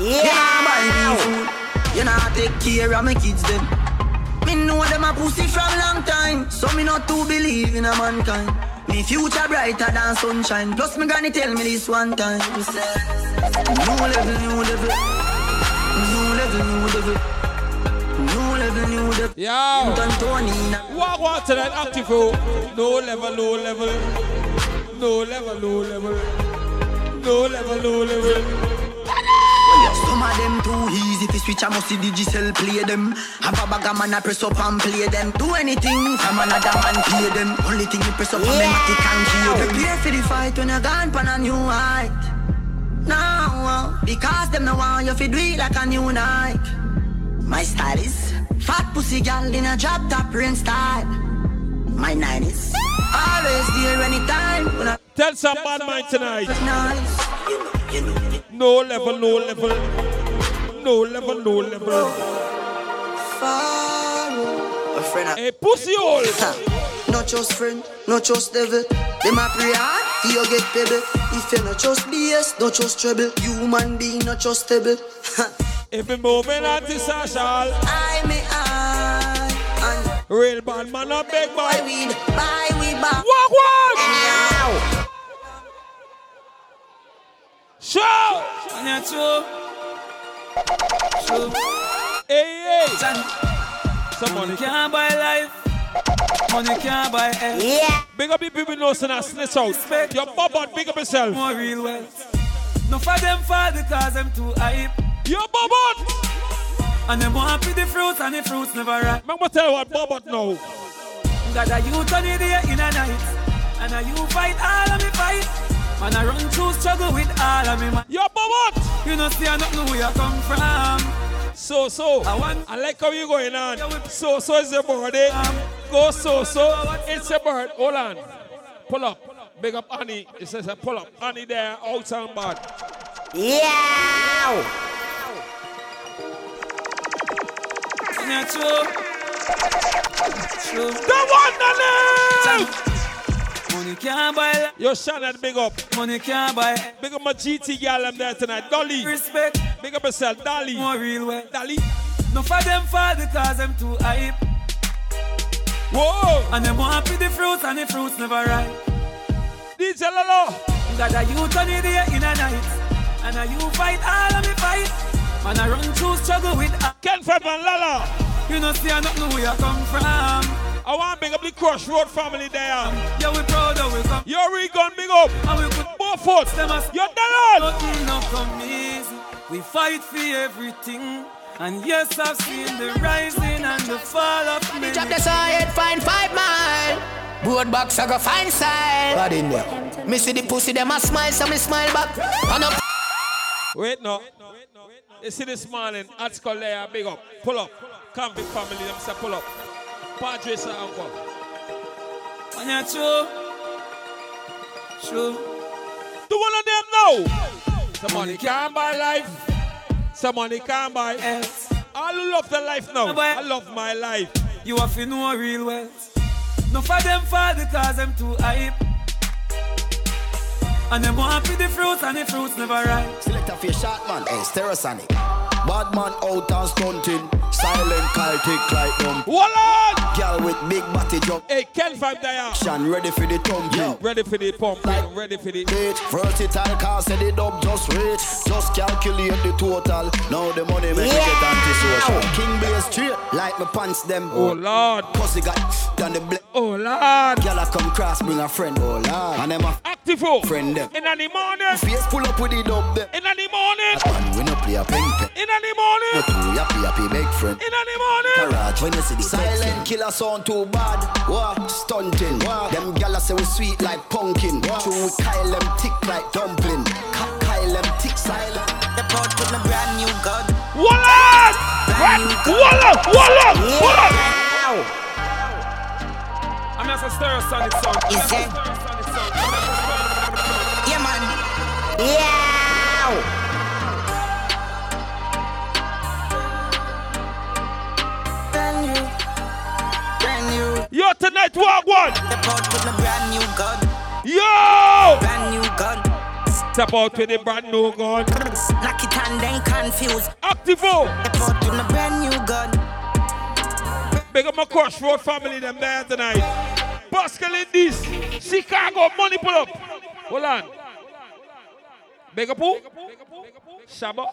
Yeah. You know buy. You know take care of my kids them. Me know them a pussy from long time, so me not to believe in a mankind. Me future brighter than sunshine. Plus me granny tell me this one time. New level, new level, new level, new level. New level, new level. Yo. Tony. Walk, walk to that active row. No level, no level. No level, no level. No level, no level. Some of them too easy to switch. I must see digital play them. Have a bag of man I press up and play them. Do anything from another man play them. Only thing you press up yeah. on me matic can kill them. Prepare for the fight when you're gone pan a new height. Now, uh, because them no want you to do it like a new Nike. My style is fat pussy gal in a drop top rain style. My nine is always there anytime. When I Tell some bad mind tonight. Nice. No level, no level. No level, no level. A friend. Hey, pussy hole. Not just friend, not just devil. Them a pray hard, you get pebble. If you not just BS, not just trouble. Human being, not just stable. if you moving anti-social, I may I. Real bad man, a big boy. Buy weed, buy weed, back. Walk, walk. Show! Yeah, true. True. Hey, hey. Somebody can't buy life. Money can't buy health. Yeah. Big up the people know so now snitch out. Respect. Your bobot, big up yourself. More real wealth. No for them fall because them too hype. Your bobot. And them want to the fruits and the fruits never ripe. Remember tell you what bobot know. Got a youth on the day in a night. And a you fight all of me fight. Man, I run through struggle with all of me, man. Yo, but what? You know, see, I don't know where you come from. So, so, I, want, I like how you going on. So, so is your body. Um, Go so, so. It's a bird. Hold on. Pull up. Big up Annie. It says uh, pull up. Annie there, out and bad. Yeah. Yeah, true. True. The one, the Money can't buy. Yo, Shannon, big up. Money can't buy. Big up my GT girl, I'm there tonight. Dolly. Respect. Big up yourself, Dolly. More real way. Dolly. No for them fall because them too hype. Whoa. And them want to the fruits and the fruits never ripe. DJ Lolo. Got a youth on the day in a night. And a you fight all of me fight. Man, I run through struggle with. Ken Fab and Lala. You know, see, I don't know where you come from. I want big up the Crush Road family there. Yeah, we proud of we come. Your Regan, big up. And we put both foot. You're done. Nothing not come easy. We fight for everything. And yes, I've seen the rising and the fall of me. Drop the side, find five mile. Board box, I go find side. Bad in there. Me see the pussy, them a smile, so me smile back. On up. Wait, no. You see this morning, at school there, big up. Pull up. Come, big family, them say pull up. Padre sa uncle. Anya true. True. Do one of them know? Somebody can't buy life. Somebody can't buy else. I love the life now. I love my life. You have to know real wealth. No for them fall because them too hype. And them want to the fruits and the fruits never ripe. Select a fish shot man, hey, Stereosonic. Bad man out and stunting. Silent Celtic like them. Wallet! Girl with big body jump. Hey, Ken Five Dia. Shan ready for the thumping. Ready for the pump. Like, ready for the. Bitch, versatile car said it up just rich. Just calculate the total. Now the money make yeah. it antisocial. King Bay straight like my pants them. Oh Lord. Pussy got done the black. Oh Lord. Girl I come cross bring a friend. Oh Lord. And them a active oh. friend them. In the morning. Face pull up with the dub them. In the morning. And we no play a ping pong. In the morning. No too happy happy big friend. In the morning. Garage when you see the silent killer sound too bad. What? Stunting. What? Them gala say we sweet like pumpkin. What? True we Kyle them tick like dumpling. Ka- Kyle them tick silent. The pot with a brand new gun. Wallet! Brand new gun. Wallet! Wallet! Wallet! I'm just a stereosonic song. Is it? Yeah, man. Yeah. Yo, tonight, walk one. Step out with a brand new gun. Yo! Brand new gun. Step out with a brand new gun. Knock it and then confused. Activo. They put in a brand new gun. Big up my crossroad family, them there tonight. Pascal in this. Chicago, money pull up. Hold on. Big up who? Shabba.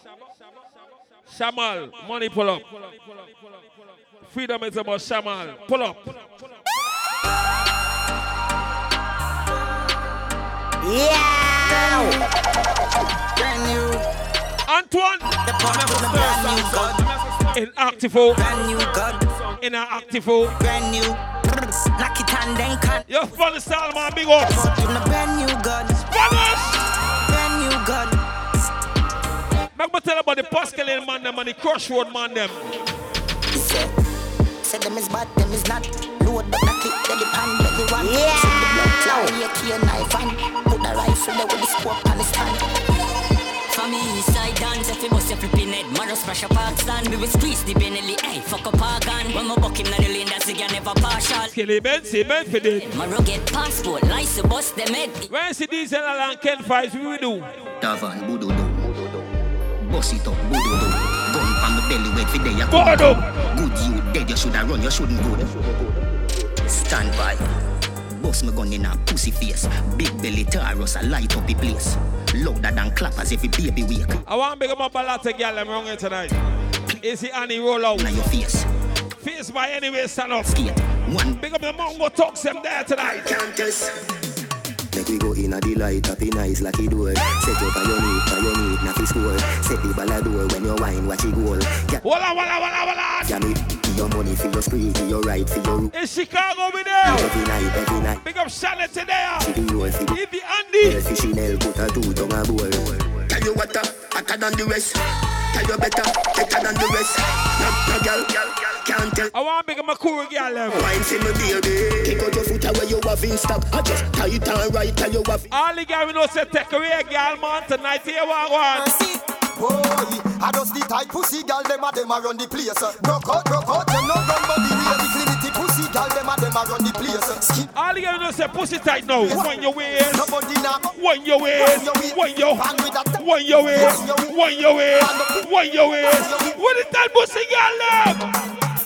Shamal, money pull up. Freedom is about Shamal. Pull up. Yeah. Brand new. Antoine in a brand new in Activo. Brand new. In our Activo. Brand new. Knock it and then can. Yo, fun style, man. Big up. Put in a brand new. Brand new. Make me tell about the Pascal man, them and the crossroad man, them. Say, say them is bad, them is not. Load but knock it, belly pan, belly one. Yeah. See the blood cloud, yeah, key and knife and put the rifle there with the scope on the stand. For me, side dance, if you bust your flipping head, man, smash a park stand. We will squeeze the Benelli, hey, fuck up our gun. When my buck him, na the lane, that's again never partial. Kelly Ben, see Ben for it. Maro get passport, license, bust them head. When see Diesel and Ken Vybz, we will do. Davan, budo do. Boss it up, budo belly, wait for day. Board up. Good you dead, you shoulda run, you shouldn't go. Stand by. Boss me gun in a pussy face. Big belly Taurus, a light up the place. Louder than clappers every baby wake. I want to big up my balata girl, I'm wrong here tonight. Is the Annie roll out? Now your face. Face by anyway, stand up. Skate. One Big up the Mongo Talks them there tonight. Make we go in a delight, happy nice lucky door. Set up on your on your knee, not score. Set the ball a door when you wine, watch it goal. Yeah, Hold on, hold on, hold on, hold on. yeah, me. Your money for your spree, give your right for your. In Chicago, we there. Every night, every night. Big up Shannon today. For the roll, for the If the Andy. Girl, fishy nail, put a two tongue a bowl. Tell you what, uh, hotter than the rest. Tell you better, better than the rest. No, no, girl, can't tell. I want to big up my cool girl, them. Wine for me, baby. Kick out your foot away, you have in stock. I just tight and right, tell you have. All the guys we know say take away a girl, man, tonight. Here, one, one. Boy, I just the tight pussy gal, them a them a run the place. Broke out, broke out, them no run but the real dignity pussy gal, them a them a run the place. Skin All the guys we know say pussy tight now. When your waist. nobody now. When your waist. When your When your waist. When your waist. When your waist. What is that pussy girl, them? From you know your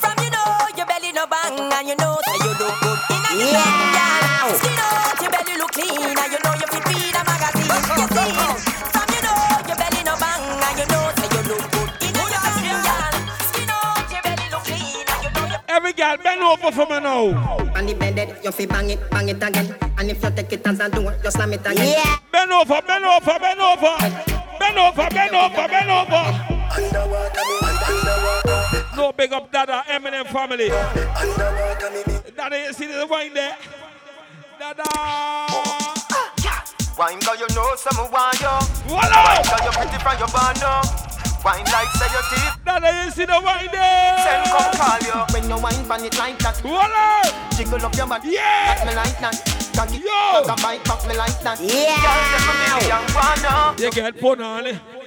belly no bang and you know that you look good in a yeah. Skin out your belly look clean and you know you fit read a magazine. You see, from you know your belly no bang and you know that you look good in a yeah. Skin out your belly look clean and you know you. Every girl bend over for me now. On the bed, you fi bang it, bang it again. And if you take it as a door, you slam it again. Yeah. Bend over, bend over, bend over. Bend over, bend over, bend over. No big up Dada, Eminem family. Dada, you see the wine there? Dada. Wine girl, you know some want you. Voila! Girl, you pretty from your band now. Wine like say your teeth, Dada, you see the wine send there? come call you. When you wine pan it like that, Voila! jiggle up your body. Yeah! Back me like that. Cocky, Yo! back a bite back me like that. Yeah. Girl, them a million want now. You get put on it.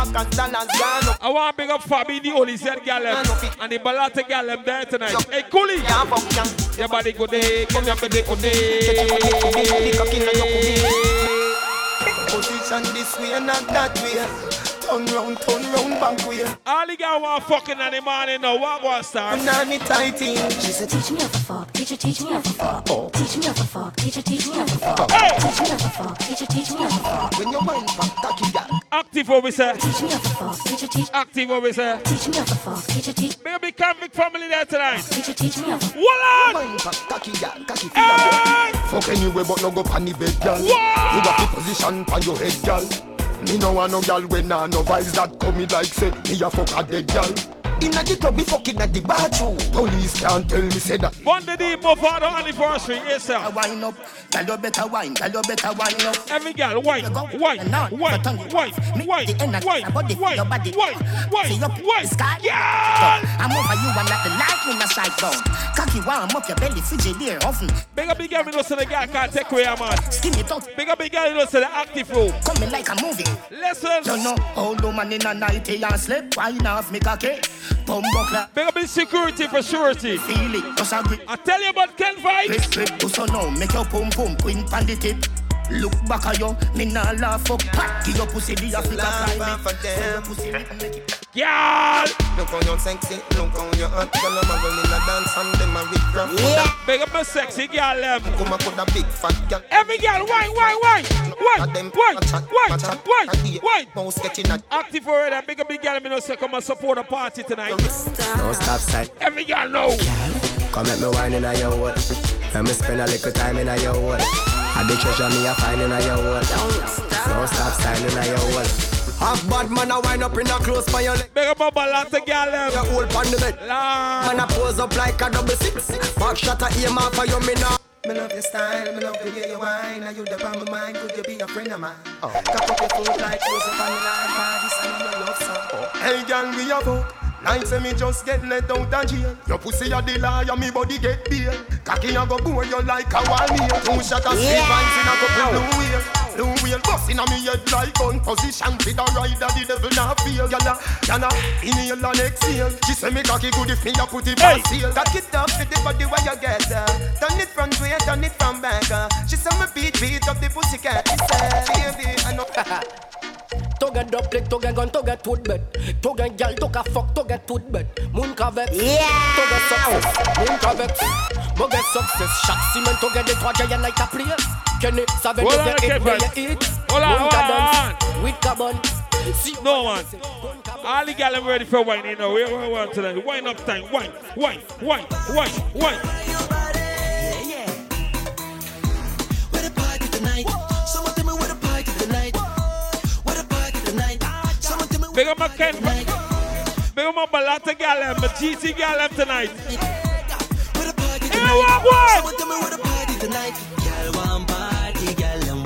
Back and dollars gone up. I want to big up Fabi, the only said gallem. And the Balata gallem there tonight. Hey, Coolie! Yeah, fuck yeah. Your body good day, come your body good day. cocky inna your cookie. Position this way, not that way. Turn round, turn round, back way. All the guys want fucking in the morning now. What was start? Nanny tighty. She said, teach me how to fuck, teacher, teach me how to fuck. Oh. Teach me how to fuck, teacher, teach me how to fuck. Hey! Teach me how to fuck, teacher, teach me how to fuck. When you wine back, cocky girl. Active what we say. Teach me how to fuck, teacher, teach Active what we say. Teach me how to fuck, teacher, teach Big up the convict family there tonight. teacher, teach me how to Hold on! Wine back, cocky girl, cocky feel girl. Hey! Fuck anyway, but no go pan the bed, girl. Wow! You got the position pan your head, girl. Me no want no girl when I no vibes that come me like say me a fuck a dead girl. Inna the club, we fucking at the bathroom. Police can't tell me say that. One the deep of our anniversary, yes sir. Wine up, tell you better wine, tell you better wine up. Every girl, wine, wine, wine, wine, wine, wine, wine, wine, wine, wine, wine. Sky, yeah! I'm over you and let the lightning a strike down. Cocky warm up your belly, frigidaire oven. Big up big girl, you know, so the girl can't take away a man. Skin it out, Big up big girl, you know, so the active flow. coming like a movie. Listen. You know, old woman in a nighty and slip, wine off me cocky. Bumbo Big up the security for surety. feel it, just a grip. I tell you about Ken Vybz. Grip, grip, do so now, make your pum pum queen pan the tip. Look back at you, me nah laugh fuck. Give your pussy the Africa Laugh climate. for them. Girl! Look on your sexy, look on your hot. Girl I'm a girl in a dance and them a rip rap yeah. Big up my sexy girl them Come a good a big fat girl. Every girl, why, why, why? Why, why, why, why, why? Bounce getting a Active already, big up big girl Me no say come and support the party tonight. No stop sign Every girl know. Come at me wine in a your wood Let me spend a little time in a your wood I be treasure me a find in a your wood No stop sign in a your wood Half bad man a wind up in a close for your leg. Big up my balance girl, them. You hold on the bed. Lord. Man a pose up like a double six. Back shot a aim off for you me now. Me love your style, me love the way you whine. Are you the on my mind? Could you be a friend of mine? Oh. Cock up your foot like close up on the line. Party song, your love song. Oh. Hey, girl, we a fuck. Like say me just get let out of jail. Your pussy a the liar, me body get bail Cocky a go bore you like a wall nail Two shot of sweet vines in a couple blue wheel Blue wheel bust in a me head like gun position. With a rider, the devil not feel. Yalla, yalla, inhale and exhale. She say me cocky good if me a put it Hey. on seal. Cock it up with the body where you get uh. Turn it front way, turn it from back uh. She say me beat, beat up the pussy cat She say, baby, I know To get up to get gun, to get put. To get girl, to get fuck, to get put. Moon cavex, yeah. to get success. Moon cavex, to get success. Shot cement, to get the trois giant like a place. Kenny, savage, to get it where you eat. Moon cadence, with carbon. No man. All the girls ready for wine, you know. We want to wine up time. Wine, wine, wine, wine, wine. Big up my Ken. Big up my Balata gal and my GT gal left tonight. Hey, what, what?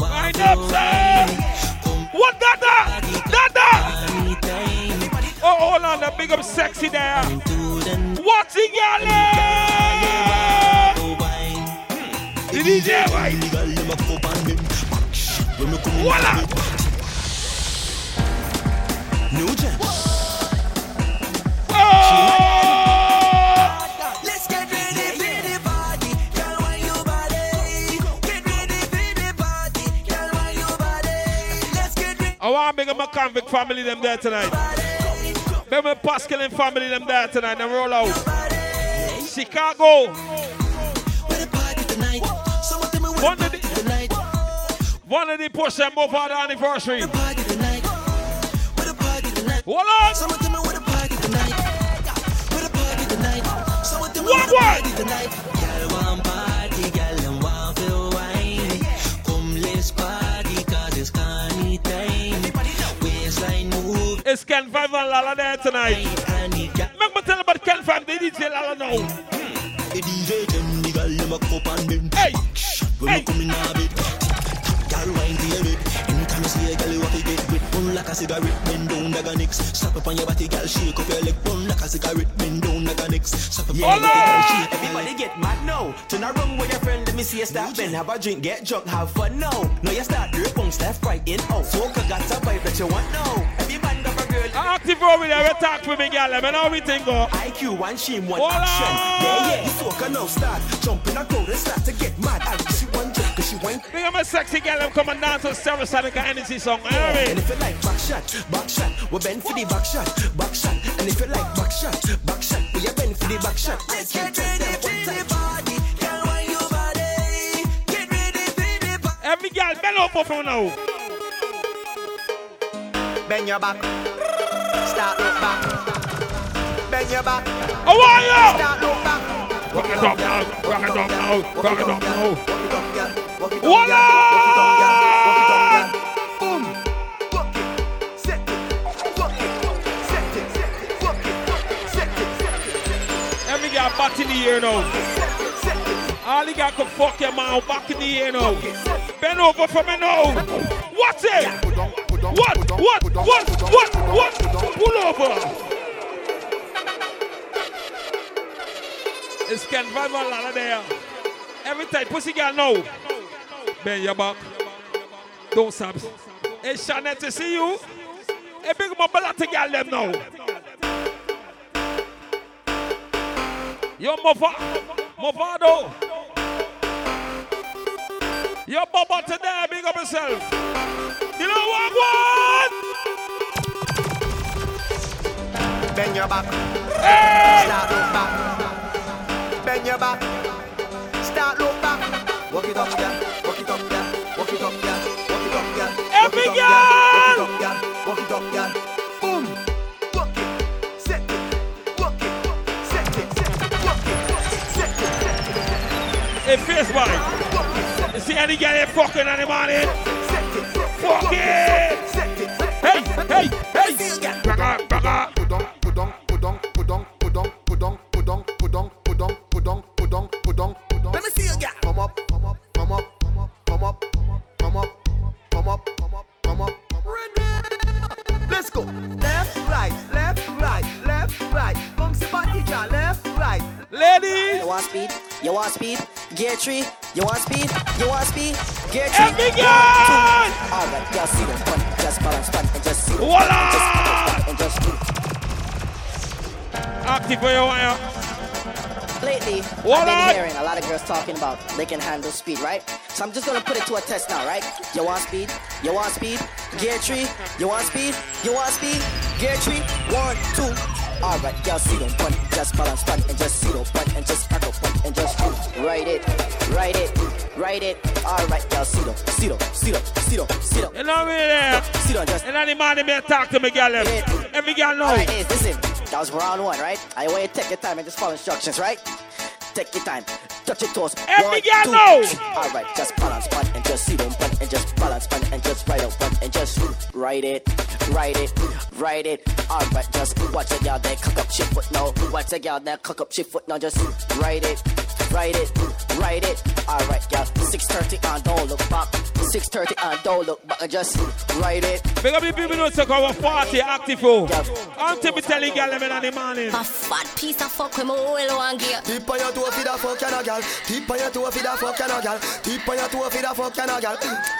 Line up, sir. What, Dada? Dada? Oh, hold on, that big up sexy there. What's it, gal? Hmm. DJ, White. Voila! I want to big up my convict family them there tonight. Remember my Pascal and family them there tonight. They roll out. Chicago. One of the, one of the push them over the anniversary. Hold on. Someone tell me where the party tonight. Where the party tonight? Someone tell me One where the party tonight. Girl want party, girl them want feel wine. Come let's party 'cause it's carny time. Waistline move, It's Ken 5 and Lala there tonight. Make me tell about Ken 5, the DJ Lala now. Hmm. the DJ them, the girl them a cup and them. Hey! When Hey! come in a bit, girl wine to your bit. Anytime you see a girl, you like a cigarette, bend down like a nix. Slap up on your body, girl, shake up your leg. Burn like a cigarette, bend down like a nix. Slap up on your body, girl, shake up your Everybody leg. get mad now. Turn around with your friend, let me see you stop and have a drink, get drunk, have fun now. Now you start drip on left, right, in, out. Smoke a got a vibe that you want now. Every man got a girl. Ah, Active over there, we talk with me, girl. I know we think go. IQ, one shame, one Hold action. Yeah, yeah. You soca now start. Jump in a crowd and start to get mad. And she one drink, cause she wine. Big up my sexy girl, I'm coming down to Sarah Sonic Energy song. You know And if you like back shot, back shot, we bend for the back shot, back shot. And if you like back shot, back shot, we bend for the back shot. Let's get ready for the party. Girl, why you body? Get ready for the party. Every girl, bend over for now. Bend your back. Start look back. Bend your back. Oh, How are you? Start look back. Rock it up now, rock it up now, rock it up now. Voila! Boom. Set it. Set in the air now. All the girl can fuck your mouth back in the air now. Bend over for me now. What's it? What? What? What? What? What? Pull over. It's Ken Van Van Lala there. Every time, pussy girl now. Bend your back. Don't stop. Hey, Shanette, to see you. Hey, big my balata girl them now. Yo, Mova. Movado. Your bubble today, big up yourself. You know what, what? Bend your back. Hey! Start back. Bend your back. Start look back. Walk it up, girl. Walk it up, girl. Walk it up, girl. Walk it up, girl. Every Walk it up, girl. Walk it up, girl. Boom. Walk it. Set it. Walk it. Set it. Set it. Walk it. Set it. Hey, face boy. See any girl here fucking in the morning? Fuck it! Hey, hey, hey! Braga, braga. Pudong, pudong, speed? Gear three. You want speed? You want speed? Gear three. Every girl! All right, just see them fun, just balance fun, and just see them fun, and just and just do. Active for your wire. Lately, What I've been hearing a lot of girls talking about they can handle speed, right? So I'm just gonna put it to a test now, right? You want speed? You want speed? Gear three. You want speed? You want speed? Gear three. One, two. All right, y'all see them fun, just balance fun, and just see them fun, and just up fun, and just do. Write it, write it, write it. All right, y'all see them, see them, see them, see them, see them. You know me there. See them, just. And any man may talk to me, girl. Every girl know. All right, Ace, listen. That was round one, right? I want you to take your time and just follow instructions, right? Take your time. Touch your toes. Every One, girl know. All right, just balance one and just see them one and just balance one and just write out one and just write it, write it, write it. All right, just watch a girl there cock up she foot now. Watch a girl there cock up she foot now. Just write it, write it, write it. All right, girl. 6:30 and don't look back. 6:30 and don't look back. and Just write it. Big up the people who take our party active oh. for. Until me telling girl them in the morning. A fat piece of fuck with my whole one gear. Tip on your toe for the fuck and a gal. Tip on your toe for the fuck and a gal. Tip on your toe for the fuck and a gal.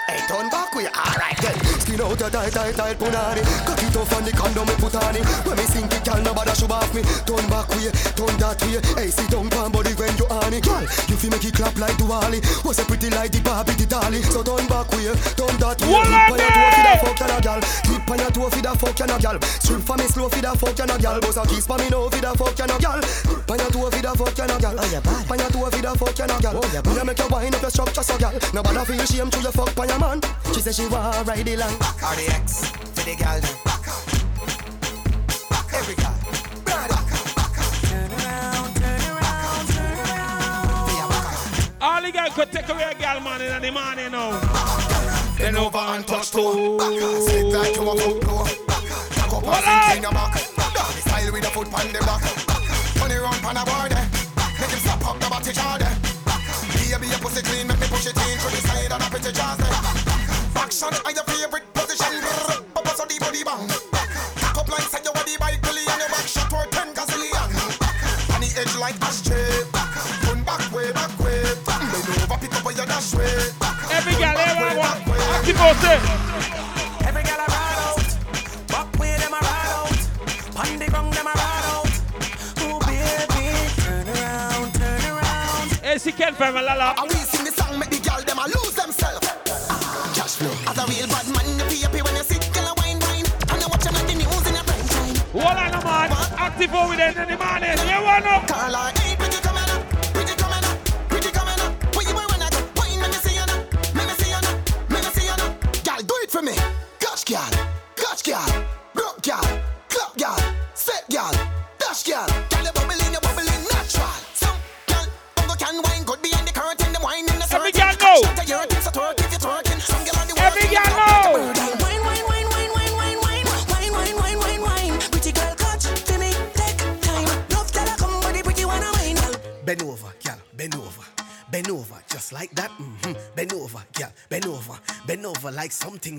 Hey, turn back with alright then. Skin out a tight, tight, tight punani. Cock it off on the condom me put on it. When me sink it, gal, nobody should off me. Turn back way, turn that way. Hey, sit down, pan body when you on it. Gal, you feel make it clap like Duali. Was a pretty like the Barbie, the dolly. So turn back way, turn that way. What Tip on your toe for the are fuck and a gal. Tip on your toe for the fuck and a gal. Strip for me slow for the fuck and a gal. Bust a kiss for me now for the fuck and a gal. Tip on your toe for the fuck and a gal. Oh, you bad. On your toe for the fuck and a gal. Oh, you bad. Me a make you wind up your structure so gal. Nobody feel shame to your fuck by your man. She say she want ride the land. Back the X for the gal. them. Back Every gal. The girls could take away a girl man in the morning now. Bend over and touch toe. Sit like you a foot door. Cock up and in your back. Style with a foot on the back. Turn it round pan a board. Make him stop up the body jar there. Baby, your pussy clean, make me push it in through the side and up into jars there. Action are your favorite position. So the body bang. Cock up like say you are the bike billy and your back shot for ten gazillion. On the edge like ashtray. Pick up where you dash way. Every girl, every one. Active for say. Every girl I ride out, back way them I ride out, pon the ground them I ride out. Oh baby, turn around, turn around. Hey, she can't find my lala. And we sing the song, make the girl them a lose themselves. Cash flow. As a real bad man, you feel happy when you sit, girl a wine wine. And you watch them on the news in a prime time. What on man? Active with them in the morning. You want to? Carla, hey,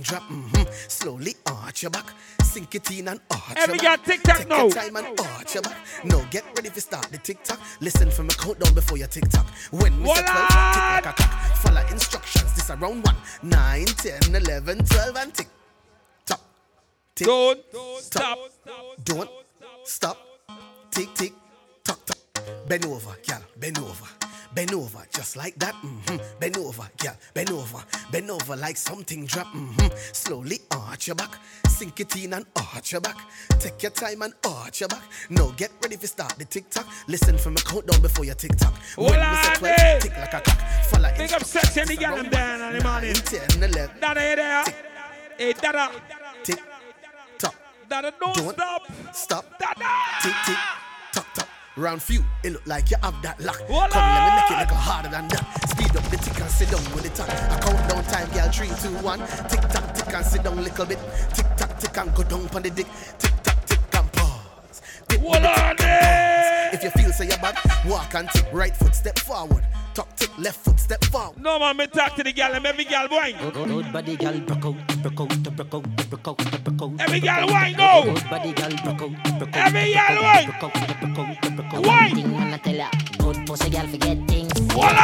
drop. hmm Slowly arch your back, sink it in and arch Every your back. girl tic-tac Take now. your time and arch your back. No, get ready to start the tick tock. Listen from a countdown before your tick tock. When we say 12, tick like a clock. Follow instructions. This around 1, 9, 10, 11, 12, and tick tock. Tick, Don't stop. Don't stop. Tick, tick, tock, tock. Bend over, girl, bend over. Bend over, just like that. hmm Bend over, girl. Bend over, bend over like something drop. Mm-hmm. Slowly arch your back, sink it in and arch your back. Take your time and arch your back. No, get ready to start the tick tock. Listen for my countdown before your tick tock. When on, say eh. 12, tick like a clock. Follow Big up sexy and the girl them down on the morning. 10, 11, Dada, you there? Hey, Dada. tick tock. Dada, don't, Don't stop. Stop. Dada. Tick tick tock tock. Round few, it look like you have that lock. Hold Come, let me make on. it look harder than that. Speed up the tick and sit down with the talk. I count down time, girl. Three, two, one. Tick tock, tick and sit down little bit. Tick tock, tick and go down on the dick. Tick tock, tick and pause. Tick with the tick and pause. If you feel say you're bad, walk and tick. Right foot step forward. Tuck tick, left foot step forward. No man, me talk to the girl and every girl wine. Good body girl, broke out, broke out, Every girl wine, go. Every girl wine. Wine. Tell ya, good pussy girl forget things. On,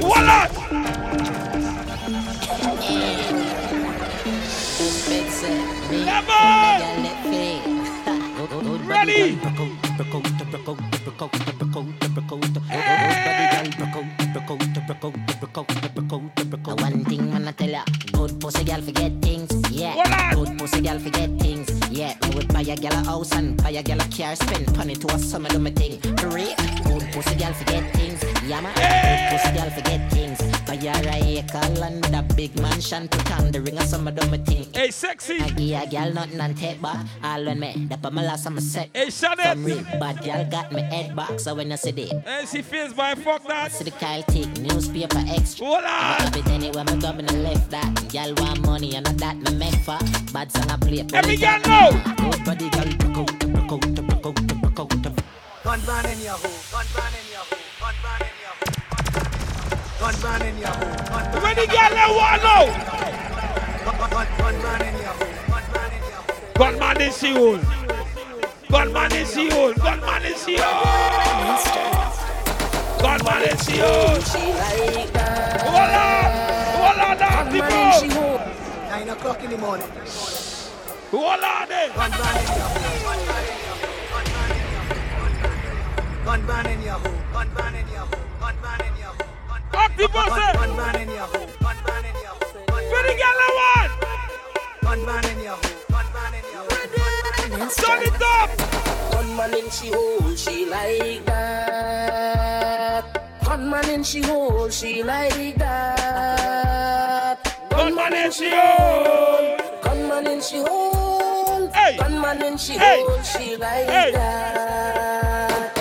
hold on. Ready. One thing when I tell ya, good pussy girl forget things. Yeah, good pussy girl forget things. Yeah, we would buy a girl a house and buy a girl a car, spend money to a summer do my thing. Hooray, good pussy girl forget things. Yeah man, good pussy girl forget things. Buy her a acre and a big mansion, put on the ring a summer do my thing. Hey, sexy. I give a girl nothing and take back. All when me, that put my last summer set. Hey, shut it. Some real bad girl got me head back, so when I see it. Hey, she feels by fuck that. See the Kyle take newspaper extra. Hold on. Have it anywhere me go, me no left that. Girl want money and not that me make for. Bad song I play. pull Every it girl up. know. Good body girl, broke out, broke out, broke out, broke out. Gun ban in your hole, gun hole. Gun ban in your hole, gun ban When the girl they want know. gun gun ban in your hole, gun ban in your hole. Gunman is she own. Gunman is she own. Gunman is she own. Gunman is she own. Hold on. Hold on, now, people. Nine o'clock in the morning. Hold on there. Gun ban in your hole, gun ban in your hole. Gun ban in your hole, gun ban in your hole, gun ban in your hole. Active boss. Gun ban in your hole, gun ban in your hole. When the girl they want. Gun in your hole, gun ban in your hole. Turn it up. Gunman in she hole, she like that. Gunman in she hole, she like that. Gunman in she hole. Gunman in she hole. Hey. Gunman in she Hey. hole, she like Hey. that.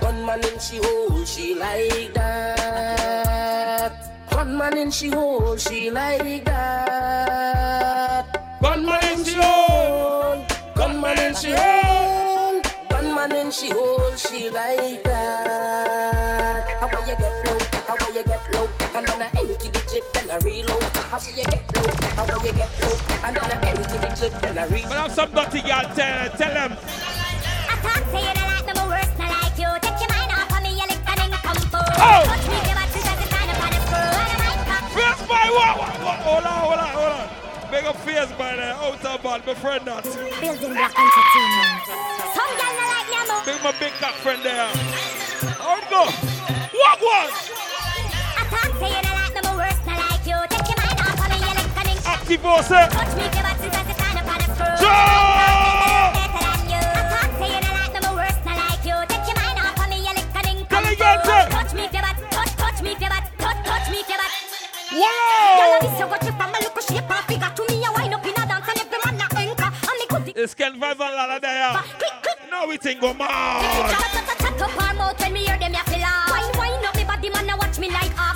Gunman in she hole, she like that. Gunman in she hole, she like that. Gunman in she hole. Gunman in she hole. Gunman in she hole, she like that. How will you get low? How will you get low? And then I empty the clip and I reload. How will you get low? How will you get low? And then I empty the clip and I reload. But I'm some dirty girl. Tell, tell them. I can't say you don't like them, worse not like you. Take your mind off of me, you lick and then come forward. Oh. By what? what, what? Hold on, hold on, hold on. Big up fierce by the outer ball, my friend that. Building black entertainment. Some girl not like me, I'm a- Big my big cock friend there. How it go? What one? I can't say you don't like worse not like you. Take your mind off of me, you lick and then Active boss. eh? Touch me, give a twist as the kind of on the screw. Joe!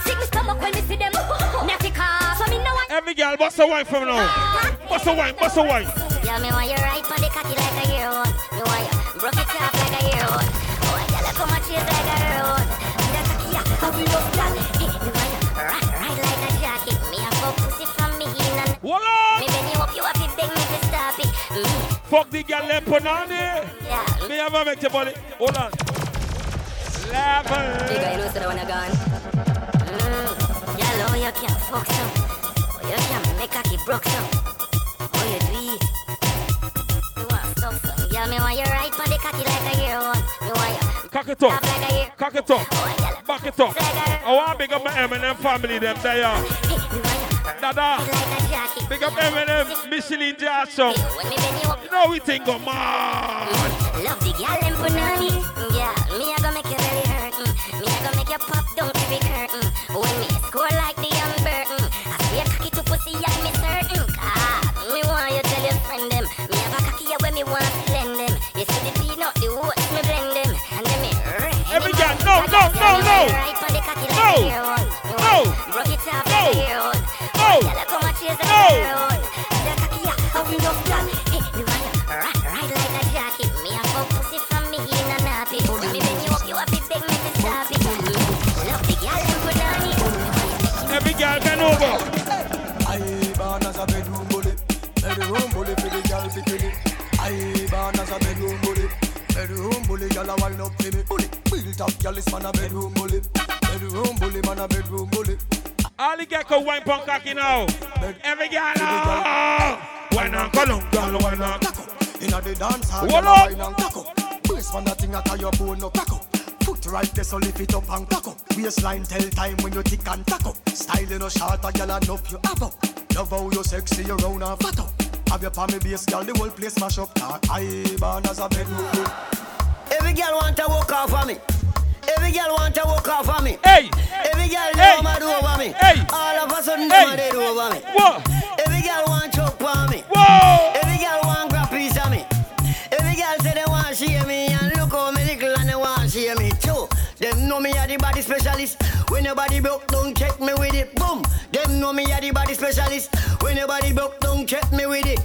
Sick me stomach when me see them. Naffy car. So me know I. Every girl, bust a wine from now. Bust a wine, bust a wine. Yeah, me want you right on the cocky like a year one. Me want you broke it off like a year one. Oh, I got it come and chase like a year one. The cocky, yeah, how we love Fuck the girl left there. Yeah. Me have a make your body. Hold on. Big guy, Level. you know, so the one you gone. Mm. Oh, you can fuck some. Oh, you can make a key broke some. Oh, you do it. You want stuff some. Me want you right on the cocky like a year one. Me want you Cock it up. Cock it up. Back it up. I want to big up my Eminem family, them there. Dada. Big up Eminem, Michelin Jackson. You know we think of man. Love the girl them punani. Yeah, me a go make you belly hurt. mm. Me a go make you pop down every curtain. When me score like the young Burton, I swear cocky to pussy and me certain. Ah, me want you tell your friend them. Me have a cocky when me want to blend them. You see the peanut, the oats me blend them, and then me. Every girl, no, no, no, no. Right on the cocky like No. Girl is man a bedroom bully, bedroom bully man a bedroom bully. All the girl can wine punk cocky now. Every girl now. Wine on column, girl, wine on. Inna the dance hall, girl wine and cock up. Brace man that thing a tie your bone no crack up. Foot right there so lift it up and cock up. Waistline tell time when you tick and tack up. Style you no short a girl enough you have up. Love how you sexy, you round and fat up. Have your palmy base, girl, the whole place mash up. Car I born as a bedroom. bully. Every girl want to walk off of me. Every girl want to walk off of me. Hey. Every girl Hey. know mad over me. Hey. All of a sudden Hey. a dead over me. Whoa. Every girl want choke on me. Whoa. Every girl want grab piece of me. Every girl say they want share me and look how me little and they want share me too. Them know me a the body specialist. When your body broke, don't check me with it. Boom. Them know me a the body specialist. When your body broke, don't check me with it.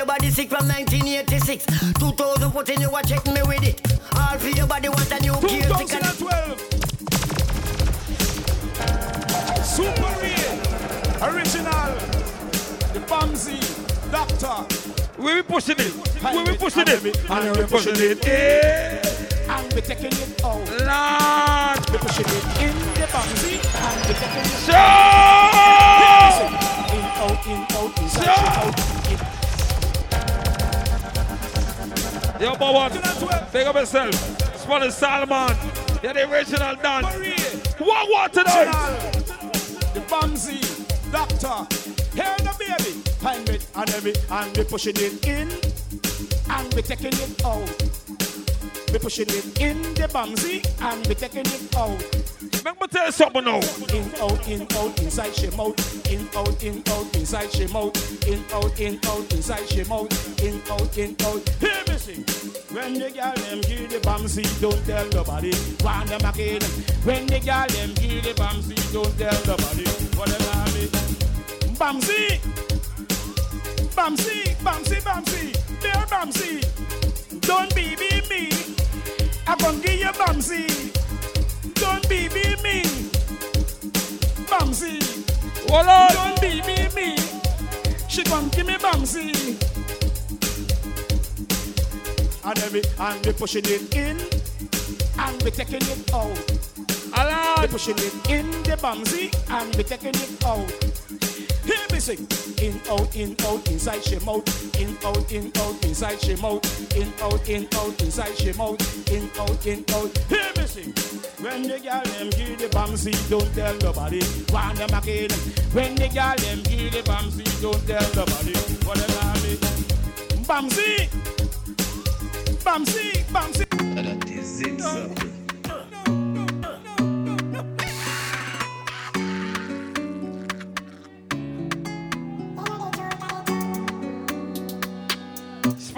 For your body sick from 1986. 2014 you a check me with it. All for your body want a new gear. 2012. Super real, original, the Bamsy, Doctor. We be pushing it. We be pushing it. And we pushing it in. And we taking it out. Lord. We pushing it in the Bamsy. And we taking it Show! In, out, in, out, inside, out. Yo, Bowen, big up yourself. Spanish Salman. You're the original Dan. What, what tonight? The Bamsy, Doctor. Here the baby. Find it and we pushing it in. And we taking it out. We pushing it in the Bamsy and we taking it out. Me tell you something now. In, out, in, out, inside she mouth. In, out, in, out, inside she mouth. In, out, in, out, inside she mouth. In, out, in, out. Hear me sing. When the girl them give the Bamsy, don't tell nobody. When them again. When the girl them give the Bamsy, don't tell nobody. What them have it. Bamsy. Bamsy, Bamsy, Bamsy. Dear Bamsy. Don't be be me. I gon' give you Bamsy. Don't be be me. Bamsy. Hold on. Don't be be me. She gon' give me Bamsy. And every and we pushing it in. And we taking it out. We pushing it in the Bamsy. And we taking it out. Hear me sing. In, out, in, out, inside she mouth. In, out, in, out, inside she mouth. In, out, in, out, inside she mouth. In, out, in, out. Hear me sing. When the girl them give the Bamsy, don't tell nobody. One them again. When the girl them give the Bamsy, don't tell nobody. What them have it. Bamsy. Bamsy, Bamsy. That is it, sir.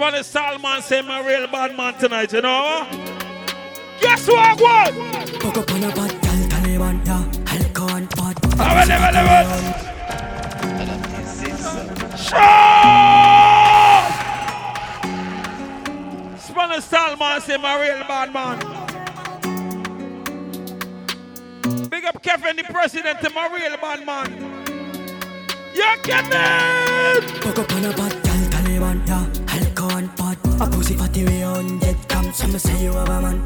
Spanish Salman say my real bad man tonight, you know? Guess what, what? Fuck up on a bad gal, Taliban, yeah. Alcohol and bad. Level, level, level. That is it. Show! Spanish Salman say my real bad man. Big up Kevin, the president, my real bad man. Yeah, Kevin! Pussy fatty way on dead come. Some say you have a man.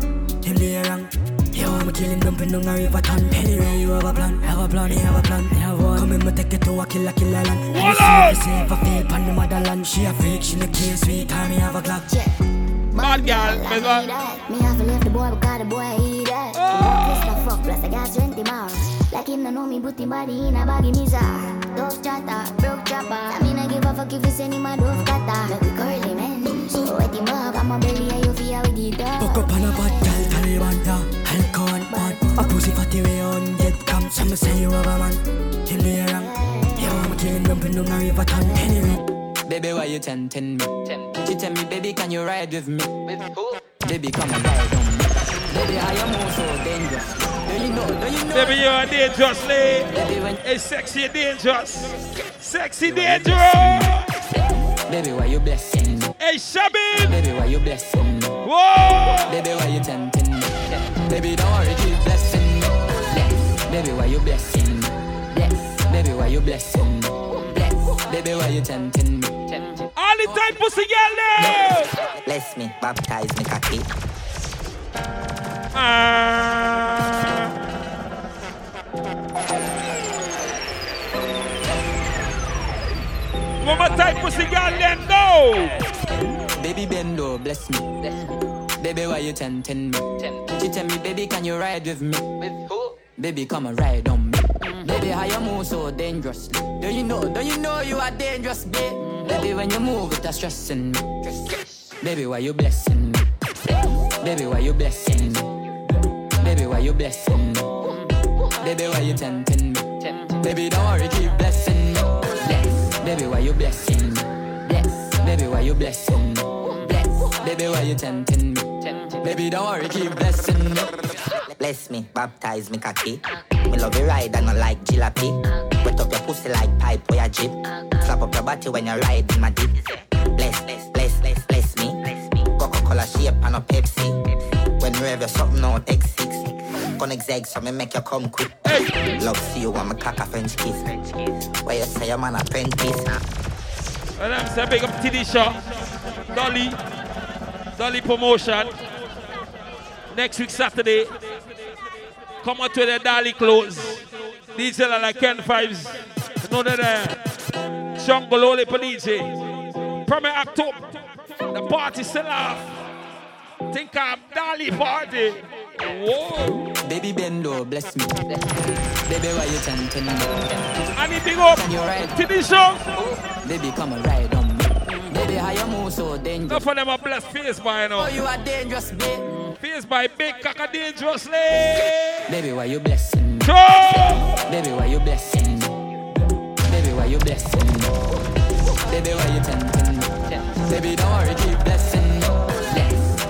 Him the wrong. Yo, I'm killing dumping down a river ton. Anyway, you have a plan, have a plan, you have a plan, you have one. Come in, me take it to a killer, killer land. And you see me save a feel pan the motherland. She a freak, she no care sweet, time me have a clock. Man Bad girl, me me go. Me have to leave the boy because the boy eat ah. that. The boy piss the fuck plus I got strength in my Like him no know me put him body in a baggy misa. Dove chatter, broke chopper. I mean I give a fuck if you send him a dove cutter. Make we curly man. So wet him up, I'm a belly and you feel with the dog. Buck up on a bad girl, Taliban da Alcohol bad A pussy fatty way on get come Some say you have a man Till the around Yo, I'm killing them Pin on a river ton Anyway Baby, why you tempting me? She tell me, baby, can you ride with me? With who? Baby, come and ride on me. Baby, I am also dangerous? Do you know? Do you know? Baby, you're dangerous, lady. Hey, sexy, dangerous. Sexy, dangerous. Baby, why you blessing me? Hey, Shabby. Baby, why you blessing me? Whoa. Baby, why you tempting me? Baby, don't worry, keep blessing me. Bless. Baby, why you blessing me? Bless. Baby, why you blessing me? Bless. Baby, why you tempting me? All the time, pussy girl. Bless me, baptize me, cocky. Ah. One more time, pussy girl, then go. Baby Bendo, bless me. Baby, why you tempting me? She tell me, baby, can you ride with me? With who? Baby, come and ride on me. Mm. Baby, how you move so dangerously? Do you know? Do you know you are dangerous, babe? Baby, when you move, it's stressing me. Baby, why you blessing me? Baby, why you blessing me? Baby, why you blessing me? Baby, why you tempting me? Baby, don't worry, keep blessing me. Bless. Baby, why you blessing me? Bless. Baby, why you blessing me? Bless. Baby, why you tempting me? Baby, don't worry, keep blessing me. Bless me, baptize me cocky. Me love you ride and I like jalopy. Wet up your pussy like pipe or a jeep. Slap up your body when you ride in my deep. Bless, bless, bless, bless, bless me. Coca-Cola shape and a Pepsi. When you have your something out X6. Gonna exeg so me make you come quick. Love see you want me cock a French kiss. Where you say your man apprentice. And I'm saying big up Tidisha, Dolly, Dolly promotion. Next week Saturday, come out to the Dolly clothes. These are like Ken Vybz. Know that uh, Jungle Oli DJ. Premier October, the party still off. Think of Dolly party. Whoa. Baby Bendo, bless me. Baby, why you tempting me? I need big up Can you ride? to this show. Baby, come and ride on me. Baby, how you move so dangerous? Enough of them are blessed face by now. Oh, you are dangerous, babe. Face by big caca dangerously. Baby, why you blessing me? Show. Baby, why you blessing me? Baby, why you blessing me? Baby, why you tempting me? Baby, don't worry, keep. Bless.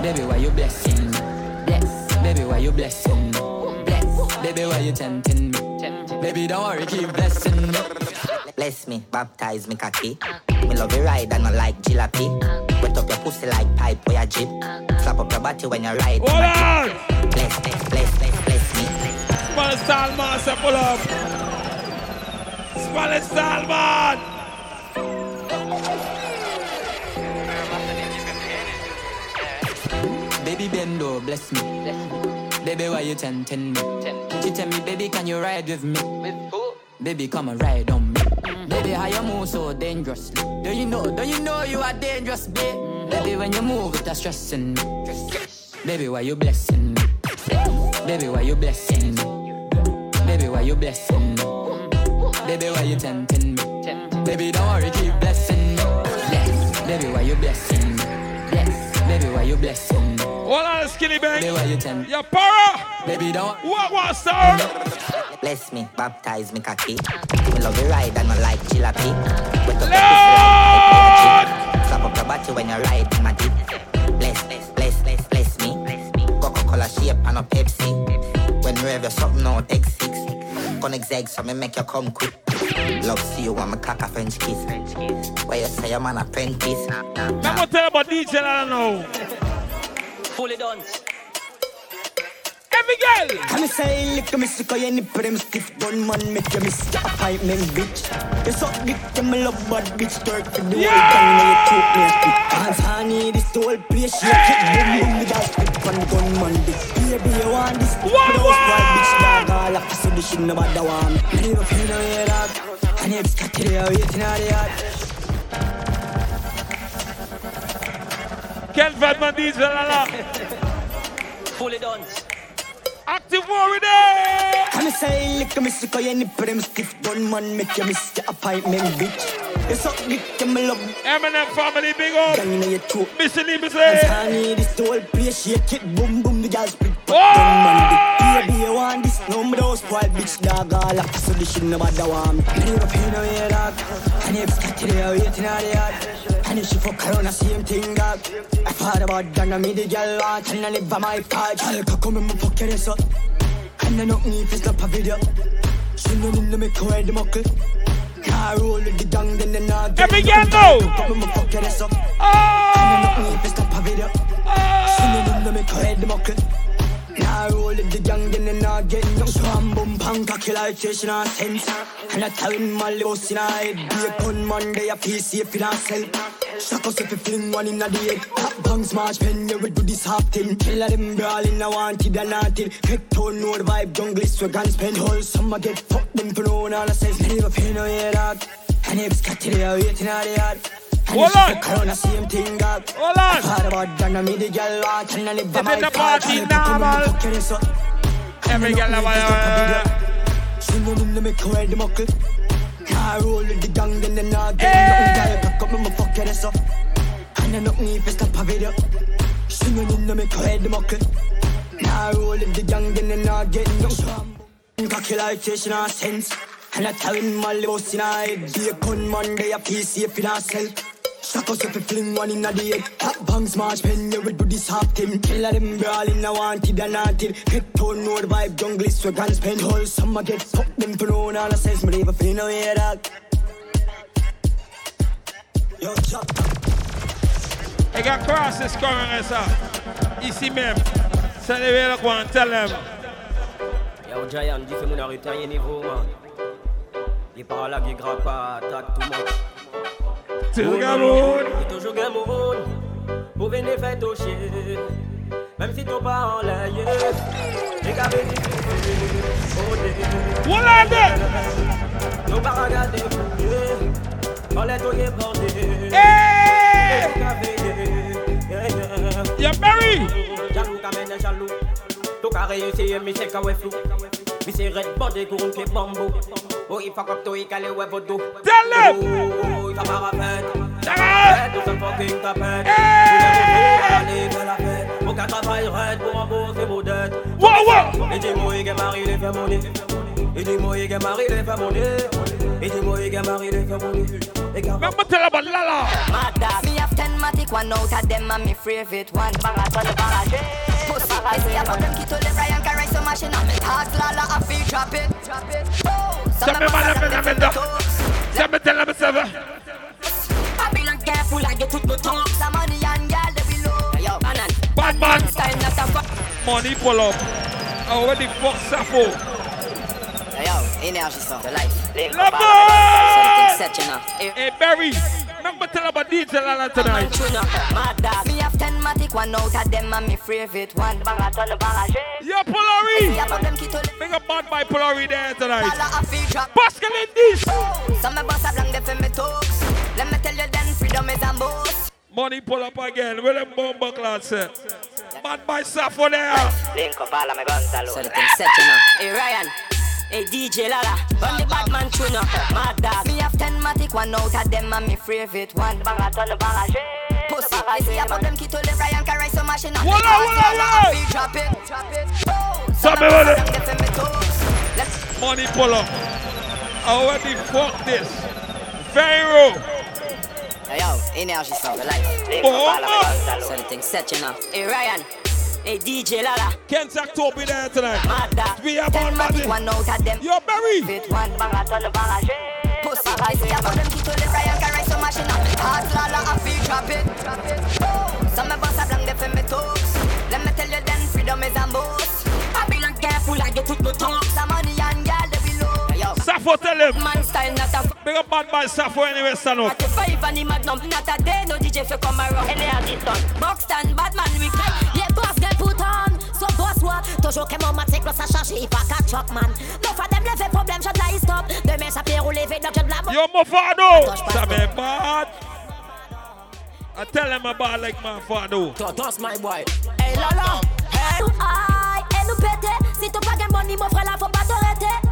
Baby, why you blessing me? Bless. Baby, why you blessing me? Bless. Baby, why you tempting me? Baby, don't worry, keep blessing me. Bless me, baptize me cocky. Me love you ride and I like jalopy. Wet up your pussy like pipe or your jeep. Slap up your body when you ride. Hold on. Bless, bless, bless, bless, bless me. Spanish Salman, say pull up. Spanish Salman. Baby Bendo, bless me. Baby, why you tempting me? She tell me, baby, can you ride with me? With who? Baby, come and ride on me. Mm-hmm. Baby, how you move so dangerously? Do you know? Do you know you are dangerous, babe? Mm-hmm. Baby, when you move, it's stressing me. Baby, why you blessing me? Baby, why you blessing me? Baby, why you blessing me? Baby, why you tempting me? Baby, don't worry, keep blessing me. Bless. Baby, why you blessing me? Bless. Baby, why you blessing me? Hold on, skinny bang. Why you Your para. Baby, don't. What was, sir? Bless me, baptize me cocky. Me love you ride and I like jalopy. Wet up your pussy like pipe or your jeep. Slap up your body when you ride in my deep. Bless, bless, bless, bless, bless me. Coca-Cola shape and a Pepsi. When you have your something out X6. Gonna exeg so me make you come quick. Love see you want me cock a French kiss. Where you say your man apprentice. I'm gonna tell about DJ I don't know. Fully done. Every girl. Come say lick me sick of your nipple them stiff bun man make you miss your appointment bitch. You suck dick them love bad bitch twerk for the whole time when you choke me a stick. Hands honey this the whole place shake it boom boom with that stick on the gunman dick. Baby you want this dick with those bad bitch dog all up so this shit nobody want me. You never feel no dog. And you got to the waiting on the yard. Ken Fatman DJ Lala. Fully done. Active war with it. Come say, lick me sick, you nip them stiff gun man, make you miss the appointment, bitch. You suck dick, you me love. Eminem family, big up. Gang in your throat. Missy Lee, Missy. I need this the whole place, shake it, boom, boom, the girls split. Gun man, dick. Baby, you want this? No, me those spoil bitch, dog, all up, so this shit nobody want me. I never pay no way, dog. And if it's got to the waiting on the yard. And if she fuck around, the same thing, dog. I thought about that, I made the girl want, and I live by my part. Girl, can come in, me fuck your ass up. And I don't need to stop a video. She no need to make her head muckle. Car roll with the gang, then the nag. Every girl know. Come in. And I need to a make head muckle. Car roll with the gang, then the nag. Get no swam, boom, pang, cocky like fish in a sense. And I tell my boss in a head. Be a gunman, they a feel safe in herself. Shock us if you fling one in a head. Hot bang smash pen, you will do this half thing. Kill them brawling, I wanted and wanted. Head tone, no vibe, jungle is swag and spend whole summer get fucked them for no one all I says. Never pay no head dog. And if it's got to the waiting on the yard. Hold on. corona, same thing, dog. Hold on. Hard about that, I made the girl want and I live by Get in my the party part. Come on, normal. fuck your ass up. Every girl have a She no need to make her head muckle. Car roll with the gang, then the nag. Get nothing, girl, cock up, me fuck your ass up. And I don't need to stop a video. She no need to make her head muckle. Car roll with the gang, then the nag. Get nothing. Cocky like fish in a sense. And I tell him my boss in a head. Be a gunman, they a piece safe in herself. Shock us if you fling one in the head. Hot bang smash pen, you will do this half thing. Kill of them brawling, I wanted and wanted. Head tone, no the vibe, jungle is swag and spend. Whole summer get fucked them for no one, all I says, me leave a fin away, dog. Yo, chop. I got crosses coming, eh, sir. Ici même. Ça les veut quoi, tell them. Yo, Giant, dis fais-moi un retailler niveau, man. Il parle là, il grappe pas, attaque tout le monde. Tout le Cameroun. Et toujours Cameroun. Pour venir faire toucher. Même si t'as pas en l'air. J'ai gardé des Voilà, Nos baragas des fouillés. On les toyés bordés. Hey! Y'a Barry! Jaloux, kamene jaloux. Tout qu'à réussir, mi ouais flou. Mi c'est red qui bambou. Oh, il faut que toi, il calé vodou. Tell il va pas rappeler. Tell Tout ça fucking tapette. Allez, fais la fête. Faut qu'à travailler oh. red pour rembourser mon dette. Wow, wow! Et dis-moi, il est marié, il est fait monnaie. Et dis-moi, il est marié, il est fait monnaie. Et dis-moi, il est marié, il est fait monnaie. Et gars, Remember tell about Lala. Mad dog. Me have ten matic, one out of them and me favorite one. Baraton barrage. Pussy, I see a problem, key to the Brian carry so machine on me. Talk lala, I feel drop it. Drop it. Oh, some Tell me of about us them, have them, them them. Tell me, tell them, seven. Babylon careful, I get to the talk. Some money and girl, they below. Yo, banan. Bad man. Style not a fuck. Money pull up. Oh, where the fuck Sappho? Yo, energy song. The life. Link Love up all of us. it. Something set you know. Hey, Barry. Remember tell about DJ Lala tonight. Mad dog. Me have ten matic, one out of them and me favorite one. Baraton barrage. Yo, Polari. See a problem, key to the Big up bad by Polari there tonight. Lala, I. Pascal in this. Some of us are blank, they feel me talks. Let me tell you then, freedom is a most. Money pull up again. Where them bomber class say? Bad by Sappho there. Link up all of my guns alone. So the thing set you know. Hey Ryan. Hey DJ Lala, run the bad man tune up, mad dog. Me have ten matic, one out of them and me favorite one. Baraton barrage. Pussy, I see a problem, key to the Ryan carry so machine on. Walla, walla, walla. Drop it, drop it. Oh, Stop some it, of us walla. are blank, they feel me talks. Money pull up. Oh, what the fuck this? Pharaoh. Hey yo, energy sound, the life. Oh, Link Boom, oh. up all of my boom. guns alone. So the thing set you know. Hey Ryan. Hey DJ Lala. Ken's October there tonight. Mad dog. We have Ten one body. matic, one out of them. Yo, Barry. Fit one baraton barrage. Pussy, I see a problem, to the Ryan carry so machine. Hard lala, I feel drop it. Oh, some of us are blank, they feel me talks. Let me tell you then, freedom is a most. Babylon careful, I get with no talk. Some money and Sappho tell him. man style not a Big up bad by Sappho anyway, stand up. at five and the magnum, not a day, no DJ fi come around. Any of this done. Box stand, bad man, we cry. Yeah, boss get put on. So boss what? Toujours que mon matic, là, ça change, il va qu'à chop, man. No for them, le fait problème, shot là, stop. Demain, ça peut rouler vite, donc je de la Yo, Mofado. Ça me bad. I tell them about like my father. That's my boy. Hey, Lala. Hey. Aïe, et nous péter. Si tu pas gain money, mon frère, là, faut pas t'arrêter.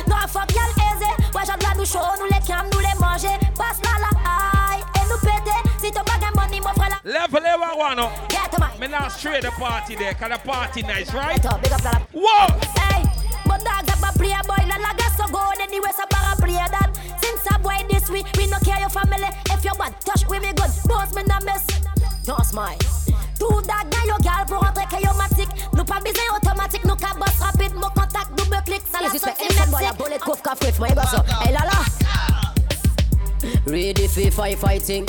Hey là là, non, fuck y'all aisé. Ouais, j'en dois nous chaud, nous les cam, nous les manger. Passe là là, aïe, et nous péter. Si tu pas money, mon frère, là. Level level one up. Oh. Get to my. Me not straight the party there, cause the party nice, right? Get up, big up, Lala. Whoa! Hey, but dog got a play boy, la la get so good anyway, so para play that. Since a boy this week, we no care your family. If you bad, touch with me good, boss me not miss. That's my. Tout dag dans yo gal pour rentrer chaomatique. Nous pas besoin automatique, nous ka boss rapide, mon contact double clic, ça la Respect, sortie Edson boy, a Mexique. bullet cough, cough, quick, my boss. Hey, Lala. Ready for fight fighting.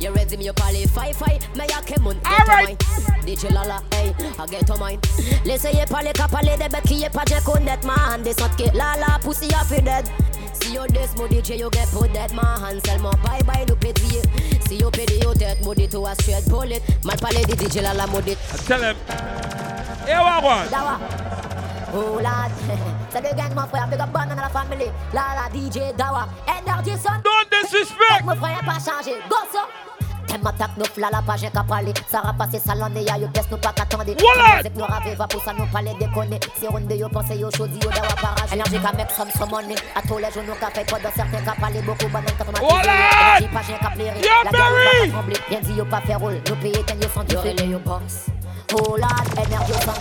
You ready me up all fight fight. Me a kemun. Alright. DJ Lala, hey, I get on mine. Laissez parler qu'à parler des bêtes qui est pas j'ai connaître man. Des sortes qui la la pussy a fait dead. Yo des mo DJ you get put dead man Seulement bye bye nous pédrier Si yo pédé yo tête maudit to a straight bullet Mal parler de DJ Lala maudit I tell them, hey, what one? Dawa. Oh lad, c'est le gang mon frère, big up banana la family. La la DJ Dawa, Energy son. Don't disrespect. Mon frère pas changé, go so. T'aimes attaque nous fla la page qu'à parler. Ça va passer salon et y'a yo pièce nous pas qu'attendre Voilà. Musique nous rave va pour ça nous parler déconner. Si ronde yo pense yo chaudi yo dawa parage Énergie qu'à make some some money À tous les jours nous qu'à fait quoi dans certains qu'à parler beaucoup banane quand on a Voilà. Énergie pas j'ai qu'à plairer Yo, La gueule Barry. pas trembler. Bien dit yo pas faire rôle. Nous payer ten yo sans du fait yo boss. Oh lad, énergie sans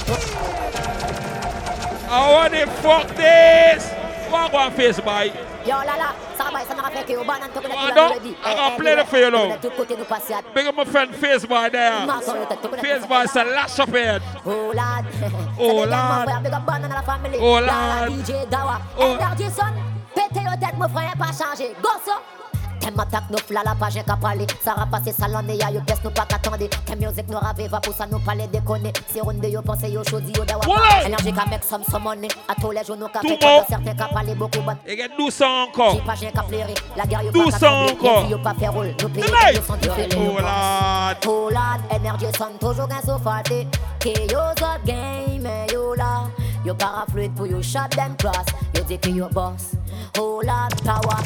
I want to fuck this. What one face, boy? Yo la la, ça va, ça n'a fait que yo banane to connaître I la don't- ready I gotta eh, eh, play eh, the for oh. you now. De tout côté nous passer à Big up my friend Face Boy there. Mark on your tête, tu connais Face Boy, c'est lash up head. Oh lad, Oh, C'est les gars, mon lad. frère, big up banane à la family Oh, lad. DJ Dawa, Oh. Energy son Pété yo tête, mon frère, pas changé Go so T'aimes attaque nous fla la page qu'à parler. Ça va passer salon et y'a yo pièce nous pas qu'attendre. T'aimes musique nous rave va pour ça nous parler déconner Si ronde yo pense yo chaudi yo dawa Voilà. Énergie qu'à make some some money À tous les jours nous qu'à Tout fait bon. quoi certains qu'à parler beaucoup bon Et get do ça encore. J'ai pas j'ai qu'à plairer La guerre yo Tout pas ça qu'à trembler encore. Bien dit, yo pas faire rôle. Nous payer Tonight. yo sans du fait Oh lad. Oh lad, energy son toujours gain so farté Que yo zot game, eh, yo la Yo parafluide pour yo shot them cross. Yo dit que yo boss. Oh lad, power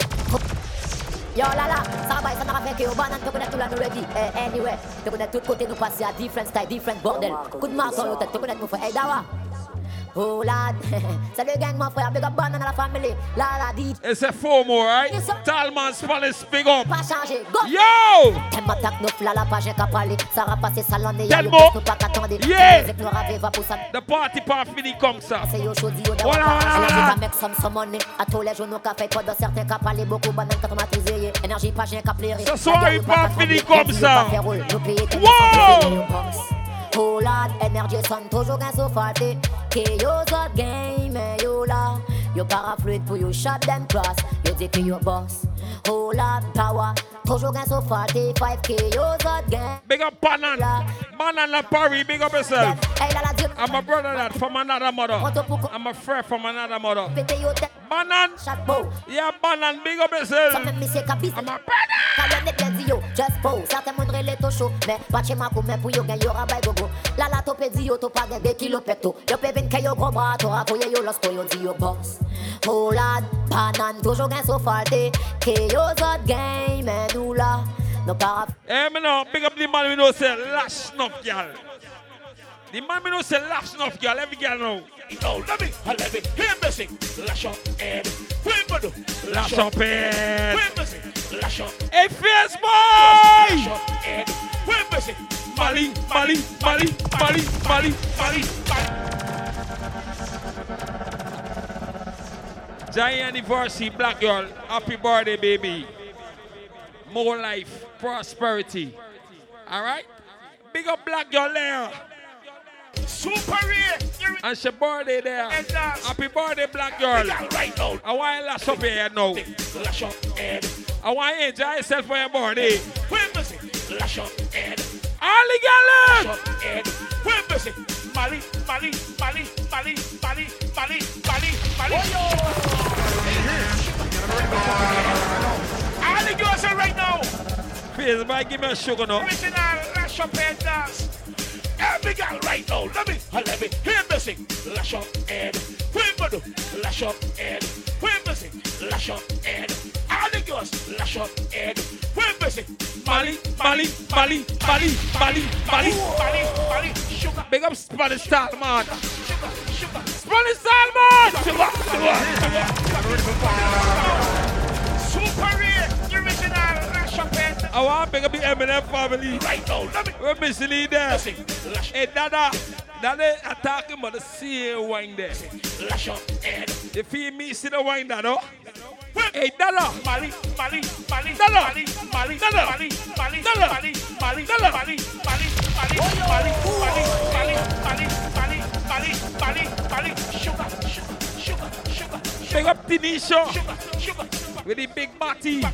Yo la la, ça va, ça n'a fait que yo banane, tu connais tout là, nous Eh, anyway, tu connais tout côté, nous passer à different style, different bordel. Coup de marque sur yo tête, tu connais mon frère, hey dawa. Oh lad, c'est le gang mon frère, big up banane à la family La la, dit It's a four more, right? Talman Spanish, big up. pas changé, go. Yo! T'aimes attaque nous fla la page qu'à parler. Ça va passer y'a nous pas qu'attendre. Yeah. Pour ça. The party part fini comme ça. C'est yo chaudi yo Voilà. dawa Énergie qu'à make some some money. À tous les jours nous qu'à fait quoi dans certains qu'à parler beaucoup banane quand on a teasé Énergie pas j'ai qu'à Ce soir, il part fini comme ça. Wow! Oh lad, énergie sonne toujours farté Que yo game, eh, yo la Yo parafluide pour yo shot them cross. Yo dit que yo boss. Oh lad, power Toujours gain so farté 5K yo zot game Big up Banan. Banan Paris, big up yourself. I'm a brother that from another mother. I'm a friend from another mother. Pété yo tête Banan. Chapeau Yeah, Banan, big up yourself. Ça même monsieur Kabis I'm a Quand y'en est bien yo Just pose Certains moun relè to show Mais pas chez ma mais pour yo gen yo rabay gogo La la to pe di yo to pa gen de kilo pecto Yo pe vin ke yo gros bras To rakoye yo los yo di yo boss Oh lad Banan toujours gen so falte Ke yo zot game Men nou la No para Hey, eh, me know, big up the man we know say lash snuff girl. The man we know say lash snuff girl. Every girl know. Let me, let me hear me sing. Lash up when we do. Lash up when we sing. Lash up. Hey, fierce boy! Lash up and when we sing. Mali, Mali, Mali, Mali, Mali, Mali, Mali. Giant anniversary, black girl. Happy birthday, baby. More life, prosperity. All right? Big up black girl there. Super rare. And she birthday there. Happy birthday, black girl. Right now. I want you lash up here now. Lash up and I want you enjoy yourself for your birthday. when we sing. Lash up and All the girls. lash up and when we sing. Mali, Mali, Mali, Mali, Mali, Mali, Mali, Mali. All the girls are right now. Please, boy, give me a sugar now. Original lash up and dance. Every girl right now, let me, let me hear me sing. Lash up and when we do, lash up and when we sing, lash up and all the girls, lash up head. We're busy. Mali, Mali, Mali, Mali, Mali, Mali. Mali, Mali, sugar. Big up Spanish style, man. Spanish style, man. Sugar, sugar, Super I want big up the Eminem family. Right now, let me. We're missing there. Hey, Dada, Dada, I'm talking about the same wine there. Lash up head. You feel me? See the wine, Dada? Hey, Dada. Mali, Mali, Mali, Dada. Mali, Mali. Mali, Mali, Dada. Mali, Mali, Dada. Mali, Mali, Mali, Mali, Mali, Mali, Mali, Mali, Mali, Mali, Mali, sugar, sugar, sugar, sugar, Big up Tanisha. sugar, sugar, with the big body. Where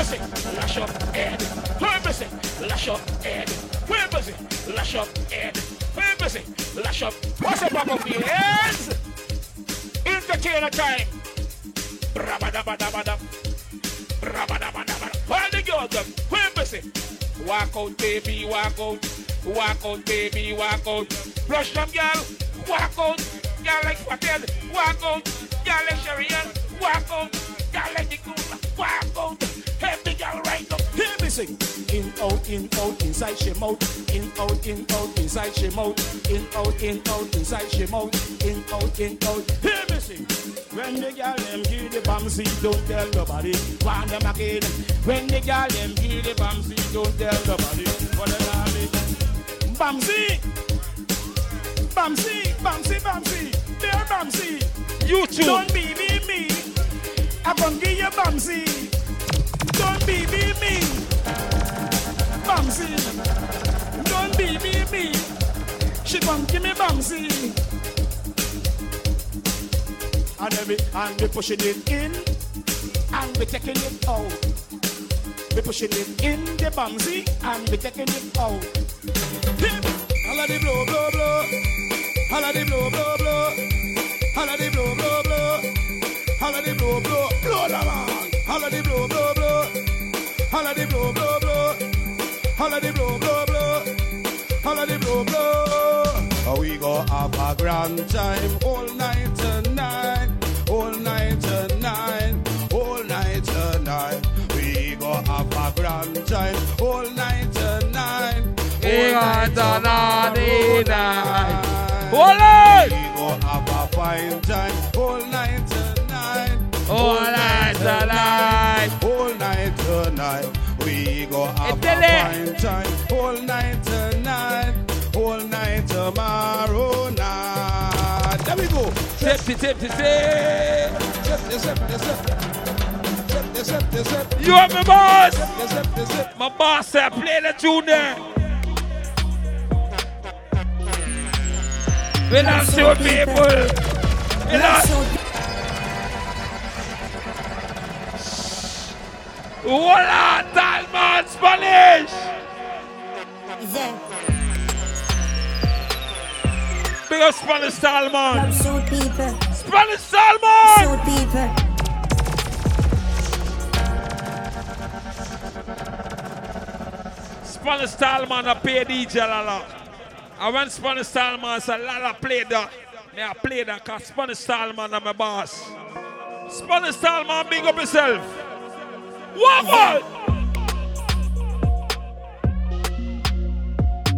is it? Lash up head. Where is it? Lash up head. Where is it? Lash up head. Where is it? Lash up. What's up, Papa Fields? Entertainer time. Brabadabadabadab. Brabadabadabadab. All the girls, where is it? Walk out, baby, walk out. Walk out, baby, walk out. Flush them, girl. Walk out. Girl like Fatel. Walk out. Girl like Sharian. Walk out. Girl like the cool. Walk out. Every girl right up. Hear me sing. In, out, in, out, inside she mouth. In, out, in, out, inside she mouth. In, out, in, out, inside she mouth. In, out, in, out. Hear me sing. When the girl them give the bamsy, don't tell nobody. Want them again. When the girl them give the bamsy, don't tell nobody. What the hell is Bamsy, Bamsy, Bamsy, Bamsy, there Bamsy. You too. Don't be me, me. I'm gonna give you Bamsy. Don't be me, me. Bamsy. Don't be me, me. She gon' give me Bamsy. And we, and we pushing it in, and we taking it out. We pushing it in the Bamsy, and we taking it out. Holla the blow, blow, blow. Holla the blow, blow, blow. Holla the blow, blow, blow. Holla the blow, blow, blow the man. Holla the blow, blow, blow. Holla the blow, blow, blow. Holla the blow, blow, blow. The. Oh, we go have a grand time all night tonight, all night tonight, all night tonight. We go have a grand time all. We got a naughty night. We Hold go have a fine time all night tonight. All night tonight. All night tonight. We go have a fine time all night tonight. All night tomorrow night. There we go. You are my boss. My boss said play the tune there. We're not That's people. We're not. Voila, that Spanish. Yeah. Big up Spanish Salmon. Spanish Salmon. people. Spanish Salmon, A pay DJ a lot. And when Spanish Talman say Lala play that, May I play that cause Spanish Talman are my boss. Spanish Talman big up yourself. What what?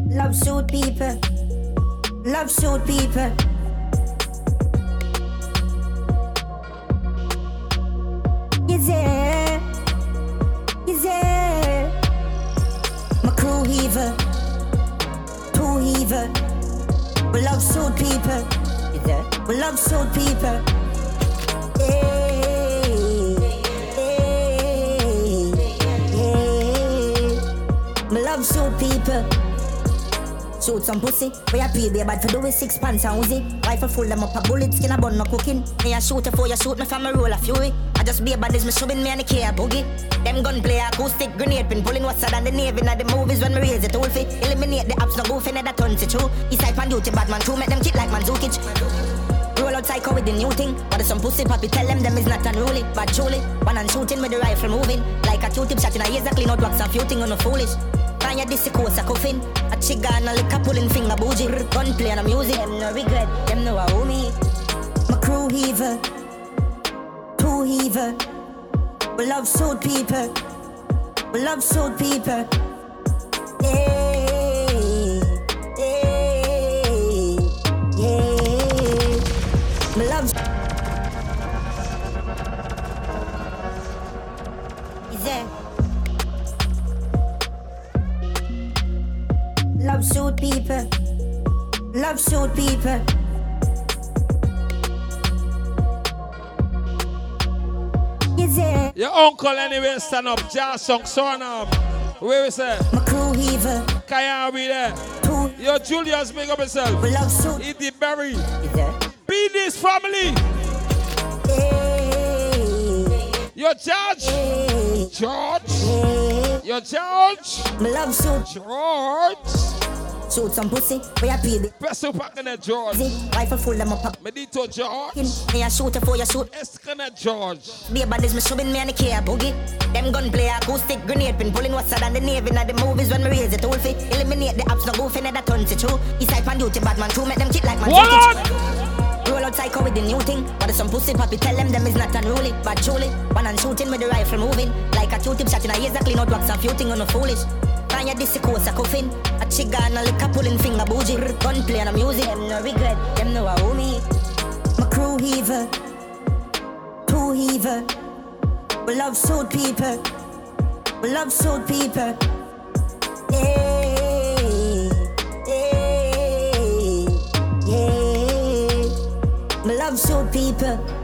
Love suit people. Love suit people. Is there? We suit people. Is there? We love suit people. Hey, hey, hey. Me love suit people. Shoot some pussy. We a pay bad for do with six pants and Uzi. Rifle full them up a bullet, skin a bun no cooking. Me a shoot for you shoot me from a roll of fury. Just be a bad me shoving me and the care boogie. Them gunplay acoustic grenade pin pulling what's than the navy in the movies when me raise it all fit. Eliminate the apps no goofy never turns it true. East side man duty bad man true make them kick like Mandzukic. Roll out psycho with the new thing. But some pussy poppy tell them them is not unruly. But truly, one and shooting with the rifle moving. Like a Q-tip shot in a ears that clean out wax a few on the foolish. Find your disco a coffin. A chiga and a liquor pulling finger bougie. Gunplay and a music. Them no regret. Them no a me. My crew heaver. Heaver. We love soul people. We love soul people. Hey, hey, yeah. We love. Is there? Love suit people. Love suit people. Your uncle anyway stand up, jazz song, son up. Where we say? My crew heaver. Kaya be there. Two. Yo, Julius, make up yourself. We love suit. Eat the berry. Is? Be this family. Your judge. George. Your judge. Me love suit. George. Shoot some pussy. We are paid. Best up back in George. Rifle full them up. up. Medito George. Me a shoot for your shoot. Eskana George. Be a baddies, me shoving me and the care boogie. Them gun play acoustic grenade pin pulling what's than the navy in the movies when me raise it all fit. Eliminate the apps no goofy never turns it true. East side pan duty bad man too make them kick like man. What? Roll out psycho with the new thing. But some pussy poppy tell them them is not unruly. But truly, one and shooting with the rifle moving. Like a Q-tip shot in a clean out wax a few thing on the foolish. Find your disco a coffin. A chiga and a liquor pulling finger bougie. Gun play and a music. Them no regret. Them no a me. My crew heaver. Two heaver. We love suit people. We love suit people. Hey, hey, yeah. Me love suit people.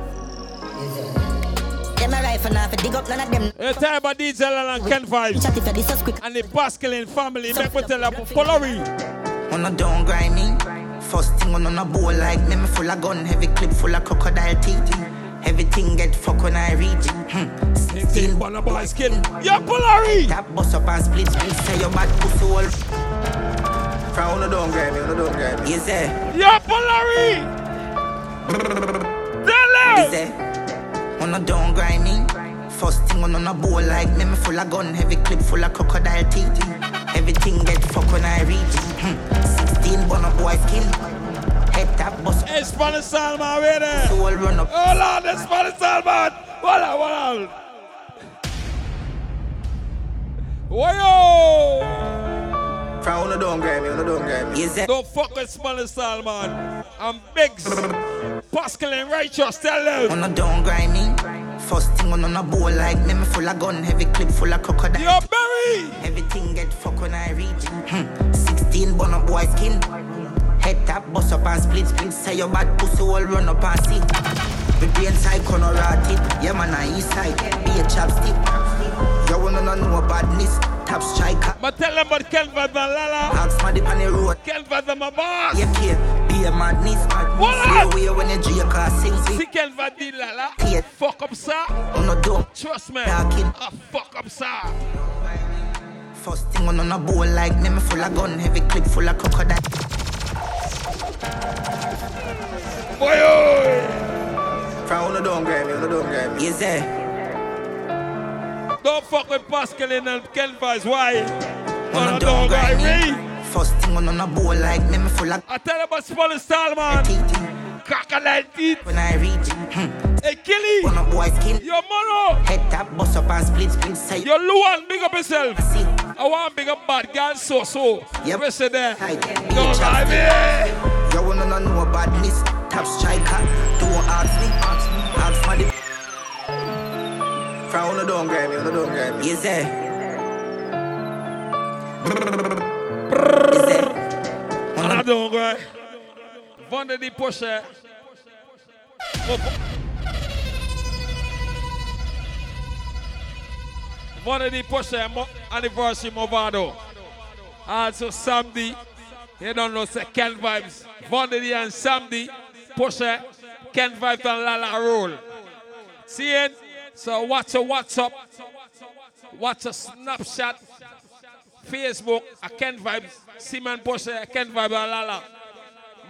Them a rifle now for dig up none of them. You tell about DJ and Ken Vybz. Chat if you this quick. And the Pascaline family. Make me tell you Polari. On a down grind me. First thing on a bowl like me, me full of gun, heavy clip full of crocodile teeth. Everything get fuck when I reach. Hmm. Sixteen bun a boy skin. Yeah, Polari. Tap bust up and split split. Say your bad pussy hole. From on a down grind me, on a down grind me. Yes sir. Yeah, Polari. Tell Yes sir. On a down grind me. First thing on a bowl like me, me full of gun, heavy clip full of crocodile teeth. Everything get fuck when I reach. Hmm. Sixteen bun a boy skin. Head tap bust. Hey, Spanish Salman, where there? So run up. On, the Spanish Salman. Hold on, hold on. Wayo! From on a down grind me, on a down grind me. Yes sir. Don't fuck with Spanish Salman. I'm Biggs. Pascaline Righteous, tell them. On a down grind me. First thing on a bowl like me, me full of gun, heavy clip full of crocodile. Yo, Barry! Everything get fuck when I reach. Hmm. 16 bun up boy skin. Head tap, bust up and split split. Say your bad pussy all run up and see. The brain side corner rotted. Yeah man, I east side. Be a chopstick. You wanna know badness. Top striker. But tell them about Ken Vybz and Lala. Ask my dip on the road. Ken Vybz and my boss. Yeah, kid. Be a madness. What? See away when you G car sing. See Ken Vybz did Lala. Yeah. Fuck up, sir. On a dome. Trust me. Talking. Ah, fuck up, sir. First thing on a bowl like me, me full of gun, heavy clip full of crocodile. Boy, oh. From on a down grind me, on a down grind me. Yes sir. Don't fuck with Pascaline and Ken Vybz. Why? On a a dog, I me. First thing on a bowl like me, me full of I tell you about Spanish Salman. Crocodile teeth. when I reach. Hmm. Hey, Killy. On a boy skin. Yo, Mono. Head tap, bust up and split split. Say Yo, Luan, big up yourself. see. I want big up bad girl, so so. Yep. What's it there? Don't lie me. You wanna know badness? Top striker. Don't ask me. From on a down grind me, on a down grind me. Yes sir. Yes sir. On I a don't go. Vonda the pusher. Up. Vonda the pusher mo- anniversary Movado. Also Samdi. You don't know say Ken Vybz. Vonda the and Samdi. Pusher. Ken Vybz and Lala roll. See it? So watch a WhatsApp. Watch a Snapchat. Facebook, a Ken Vybz, Simon Porsche, a Ken Vybz, and Lala.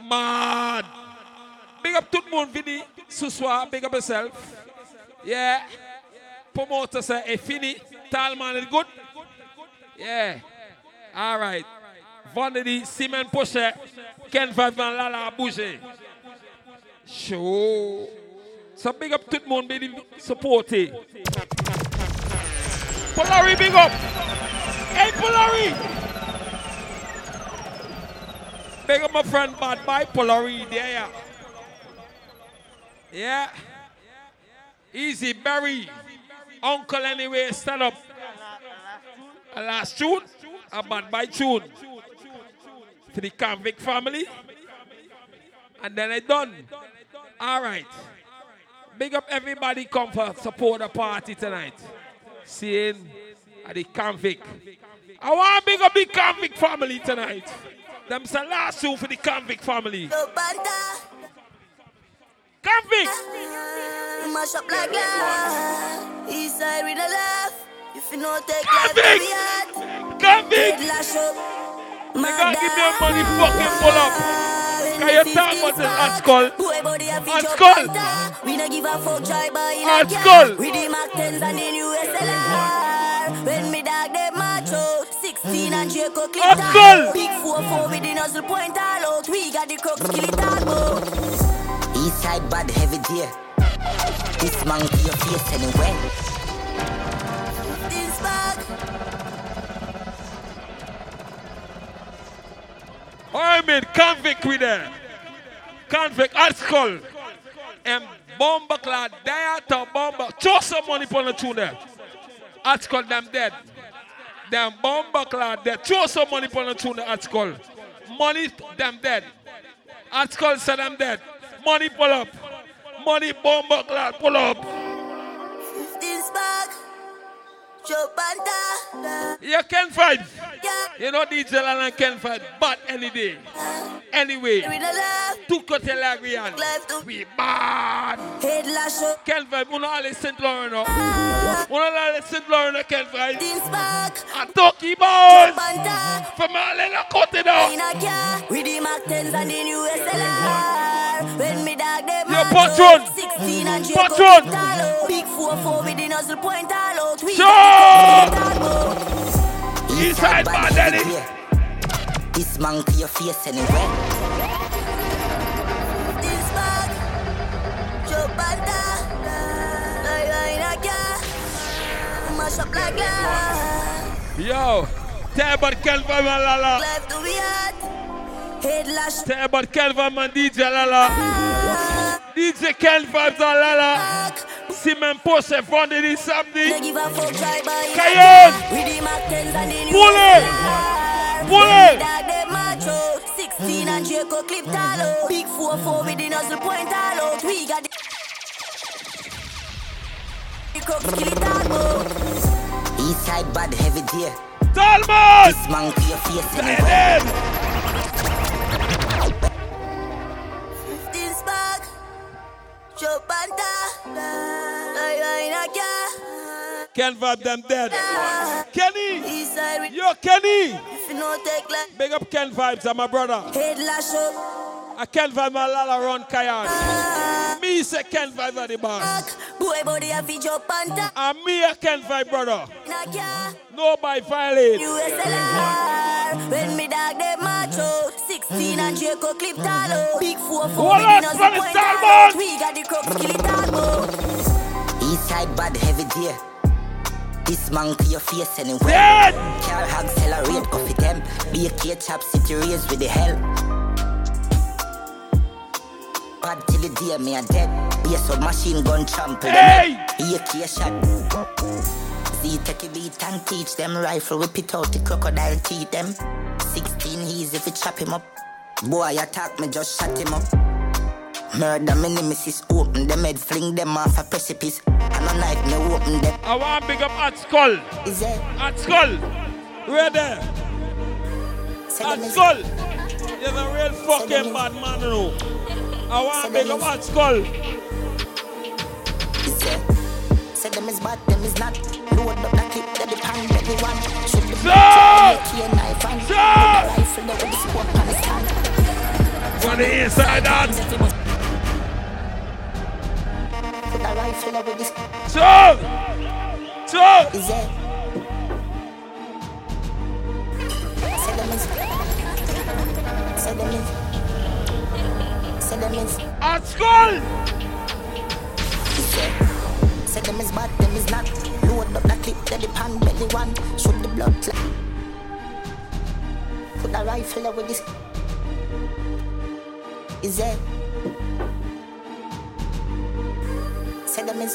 Mad. Big up tout le monde, Vini, ce big up yourself. Yeah. Promoter say, hey, Fini, is good. Yeah. All right. Vendredi, Simon Poche, Ken Five and Lala Bouger. Show. So big up monde, baby, supporter. Polari, big up. Hey, Polari. Big up my friend Bad Boy Polari there, yeah. Yeah. Easy, Barry. Uncle anyway, stand up. A last tune, a Bad Boy tune. For the convict family. And then I done. All right. Big up everybody come for support the party tonight. Seeing at the convict. I want to big up the convict family tonight. Them say last tune for the convict family. Convict! Mash up like that. East side with a laugh. If you know take Convict! Convict! You gotta give me a money fucking pull up. Can you talk about this at skull? At skull! We don't give a fuck try by in At a skull! car. With the Mac 10s and the new SLR. When me dog them macho. 16 and Draco clip At all skull! out. Big 4-4 with the nozzle point all out. We got the crooks kill it all out. Eastside bad heavy deer. This man to your face anyway. I mean, convict with them. Convict skull. And bomber clad there to bomber. Throw some money upon the tune there. Skull, them dead. Them bomber clad there. Throw some money upon the tune skull. Money, them dead. Skull, say them dead. Money pull up. Money bomber clad pull up. This bag. Joe Panta. You can fight. You know DJ Lan and can fight, but any day. Anyway, tu côté la Guyane. We bad. Head lash up. Ken fight, uno alle St. Laurent. no? Uno alle St. Laurent Ken fight. A Toki boys. From alle la côté now. A. With the Mac 10s and the new SLR. When me dog them Yo, macho. patron. 16 and Patron. clip all out. Big 4-4 with the nozzle point all out. We Sure. got the crooks kill it all out. Eastside bad heavy. This man to your face anyway. This bag. Joe Panta. Like in a car. Mash up like that. Yo, tell about Kelvin and Lala. Left to be hot. Head lash. About Kelvin and ah. DJ Lala. DJ Ken Vybz and Lala. Simon Porsche vendredi samedi. Cayenne. Pull it. Pull it. Dog them macho. 16 and Draco clip all out. Big 4-4 with the nozzle point all out. We got the the crooks kill it all out. Eastside bad heavy deer. Talmud! This man to your face Joe Panta. Like in a car. Ken Vibe them dead. Kenny! Yo, Kenny! If you know take like Big up Ken Vybz, I'm my brother. head lash up. I Ken Vibe my Lala run Cayenne. Me say Ken Vibe at the bar. Boy body a fi Joe Panta. And me a Ken Vibe brother. In a car. Nobody violate. USLR. When me dog them macho. 16 and Draco clip all out. Big 4-4 Hold with on, the nozzle Spanish point Talmud. all out. We got the crooks kill it all out. Eastside bad heavy deer. This man to your face anyway. Dead! Car accelerate, go for them. Be a K chap city race with the hell. Bad till the day me a dead. Be a machine gun trample Hey! them. Be a K shot. See take a beat and teach them rifle whip it out the crocodile teeth them. 16 he's if you chop him up. Boy attack me just shut him up. Murder me nemesis open them head fling them off a precipice. And a knife me open them. I want big up at Skull. Is it? At Skull. Where there. At Skull. You're a real fucking bad man, know. I want big up at Skull. Say them is bad, them is not. Load up the clip, that the pan. Shoot the Sir! key and knife and Sir! put the rifle with the scope on the stand. On the inside that. Put the rifle with the So! So! Is it? Say them is. Say them is. At school. Say, say them is bad, them is not. Load up the clip, then the pan belly one. Shoot the blood. Put a rifle with this. Is it? Say them is.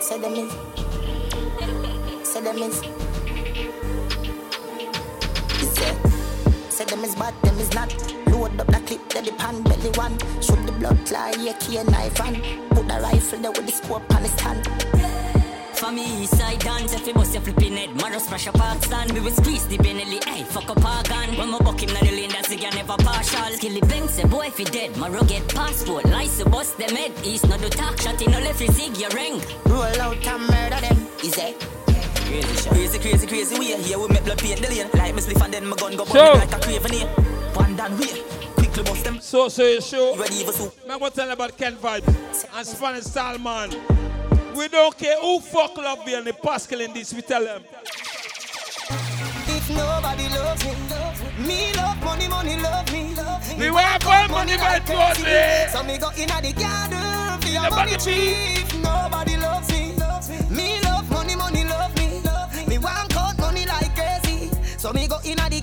Say them is. Say them is. Say them is bad, them is not. Load up the clip, then the pan belly one. Shoot the blood clot, yeah, key and knife and put the rifle there with the scope on his stand. For me, east side dance, if you bust your flipping head, Maros splash a park stand. We will squeeze the Benelli, hey, fuck up our gun. When we buck him, na the lane, that's the guy never partial. Skilly bang, say boy, if he dead, Maro get passport. Lice, bust them head, east, not do talk, shot in, no left, you zig your ring. Roll out and murder them, is it? Crazy shot. Crazy, crazy, crazy way. Here we make blood paint the lane. Like me spliff and then my gun go So- burn like a craven here. One down way. Quickly bust them. So, so you sure? Ready for soup. I'm gonna tell you about Ken Vybz and Spanish style man. We don't care who fuck love me and the Pascal in this, we tell them. If nobody loves me, me love money, money love me. Love Me want all money by crazy. Tuesday. So me go inna the garden for your Nobody money tree. If nobody loves me, me love money, money love me. Love Me want cut money like crazy. So me go in inna the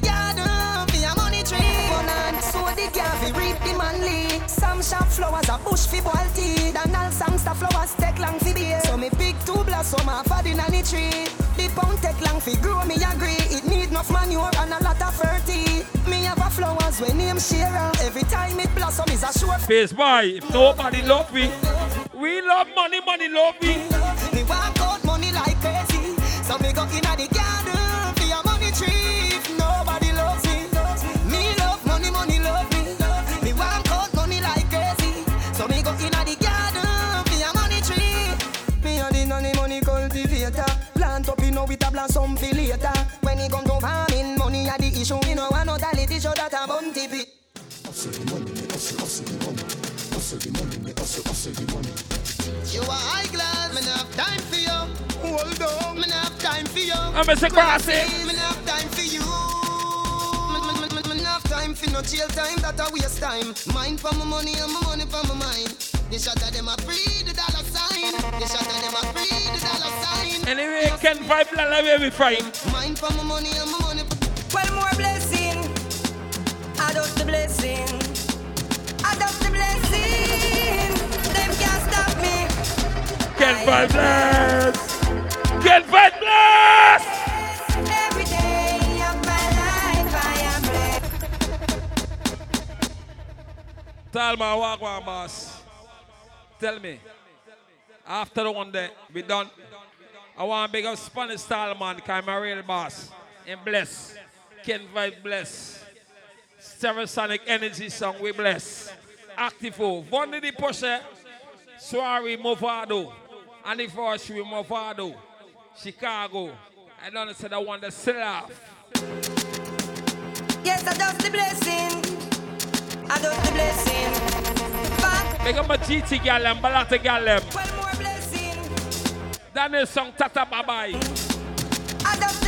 reap. Some shop flowers a bush fi boil tea. Then all sangster flowers take long fi bear. So me pick two blossom off of the nanny tree. The pound take long fi grow, me agree. It need enough manure and a lot of fertility. Me have a flowers when name Cheryl. Every time it blossom is a sure Face boy, if nobody love me, we love money, money love me. Me walk out money like crazy. So me go inna the garden up in with a blossom for later. When it come to farming, money a the issue. Me no want no talent show that a bounty pit. You are high class, me not have time for you. Hold on, me not have time for you. I'm a Sequasi. Me not have time for you. Time for no jail time, that a waste time. Mind for my money and my money for my mind. The shot of them a free the dollar sign. The shot of them a free the dollar sign. Anyway, Ken Vibe, la la we fight. Mind for my money and my money. Well, more blessing. Adopt the blessing. Adopt the blessing. Them can't stop me. Ken Vibe bless. Ken Vibe bless. Every day of my life, I am blessed. Tell my walk one boss. Tell me. After the one day, we done. I want big up Spanish style man, cause I'm a real boss. And bless. Ken Vibe bless. Stereosonic Energy Sound, we bless. Activo. Of the pusher. Suari Movado. First we Movado. Chicago. I don't say that one that still off. Yes, adopt the blessing. Adopt the blessing. Back. Big up my GT gal and Balata gal Is song Tata Bye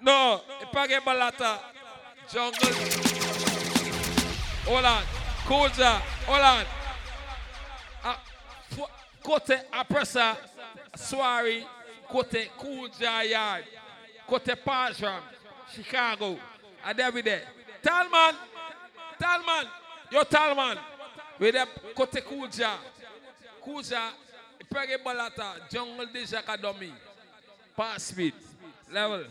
No, Ipage Balata. Jungle. Hold on. Koja. Hold on. Uh, Kote Apressa. Swari. Kote Kuja Yard. Kote Pajram. Chicago. And day. Talman. Talman. Yo Talman. With the Kote Kuja. Kuja. Pege Balata. Jungle de Jackadomi. Pass speed. Level.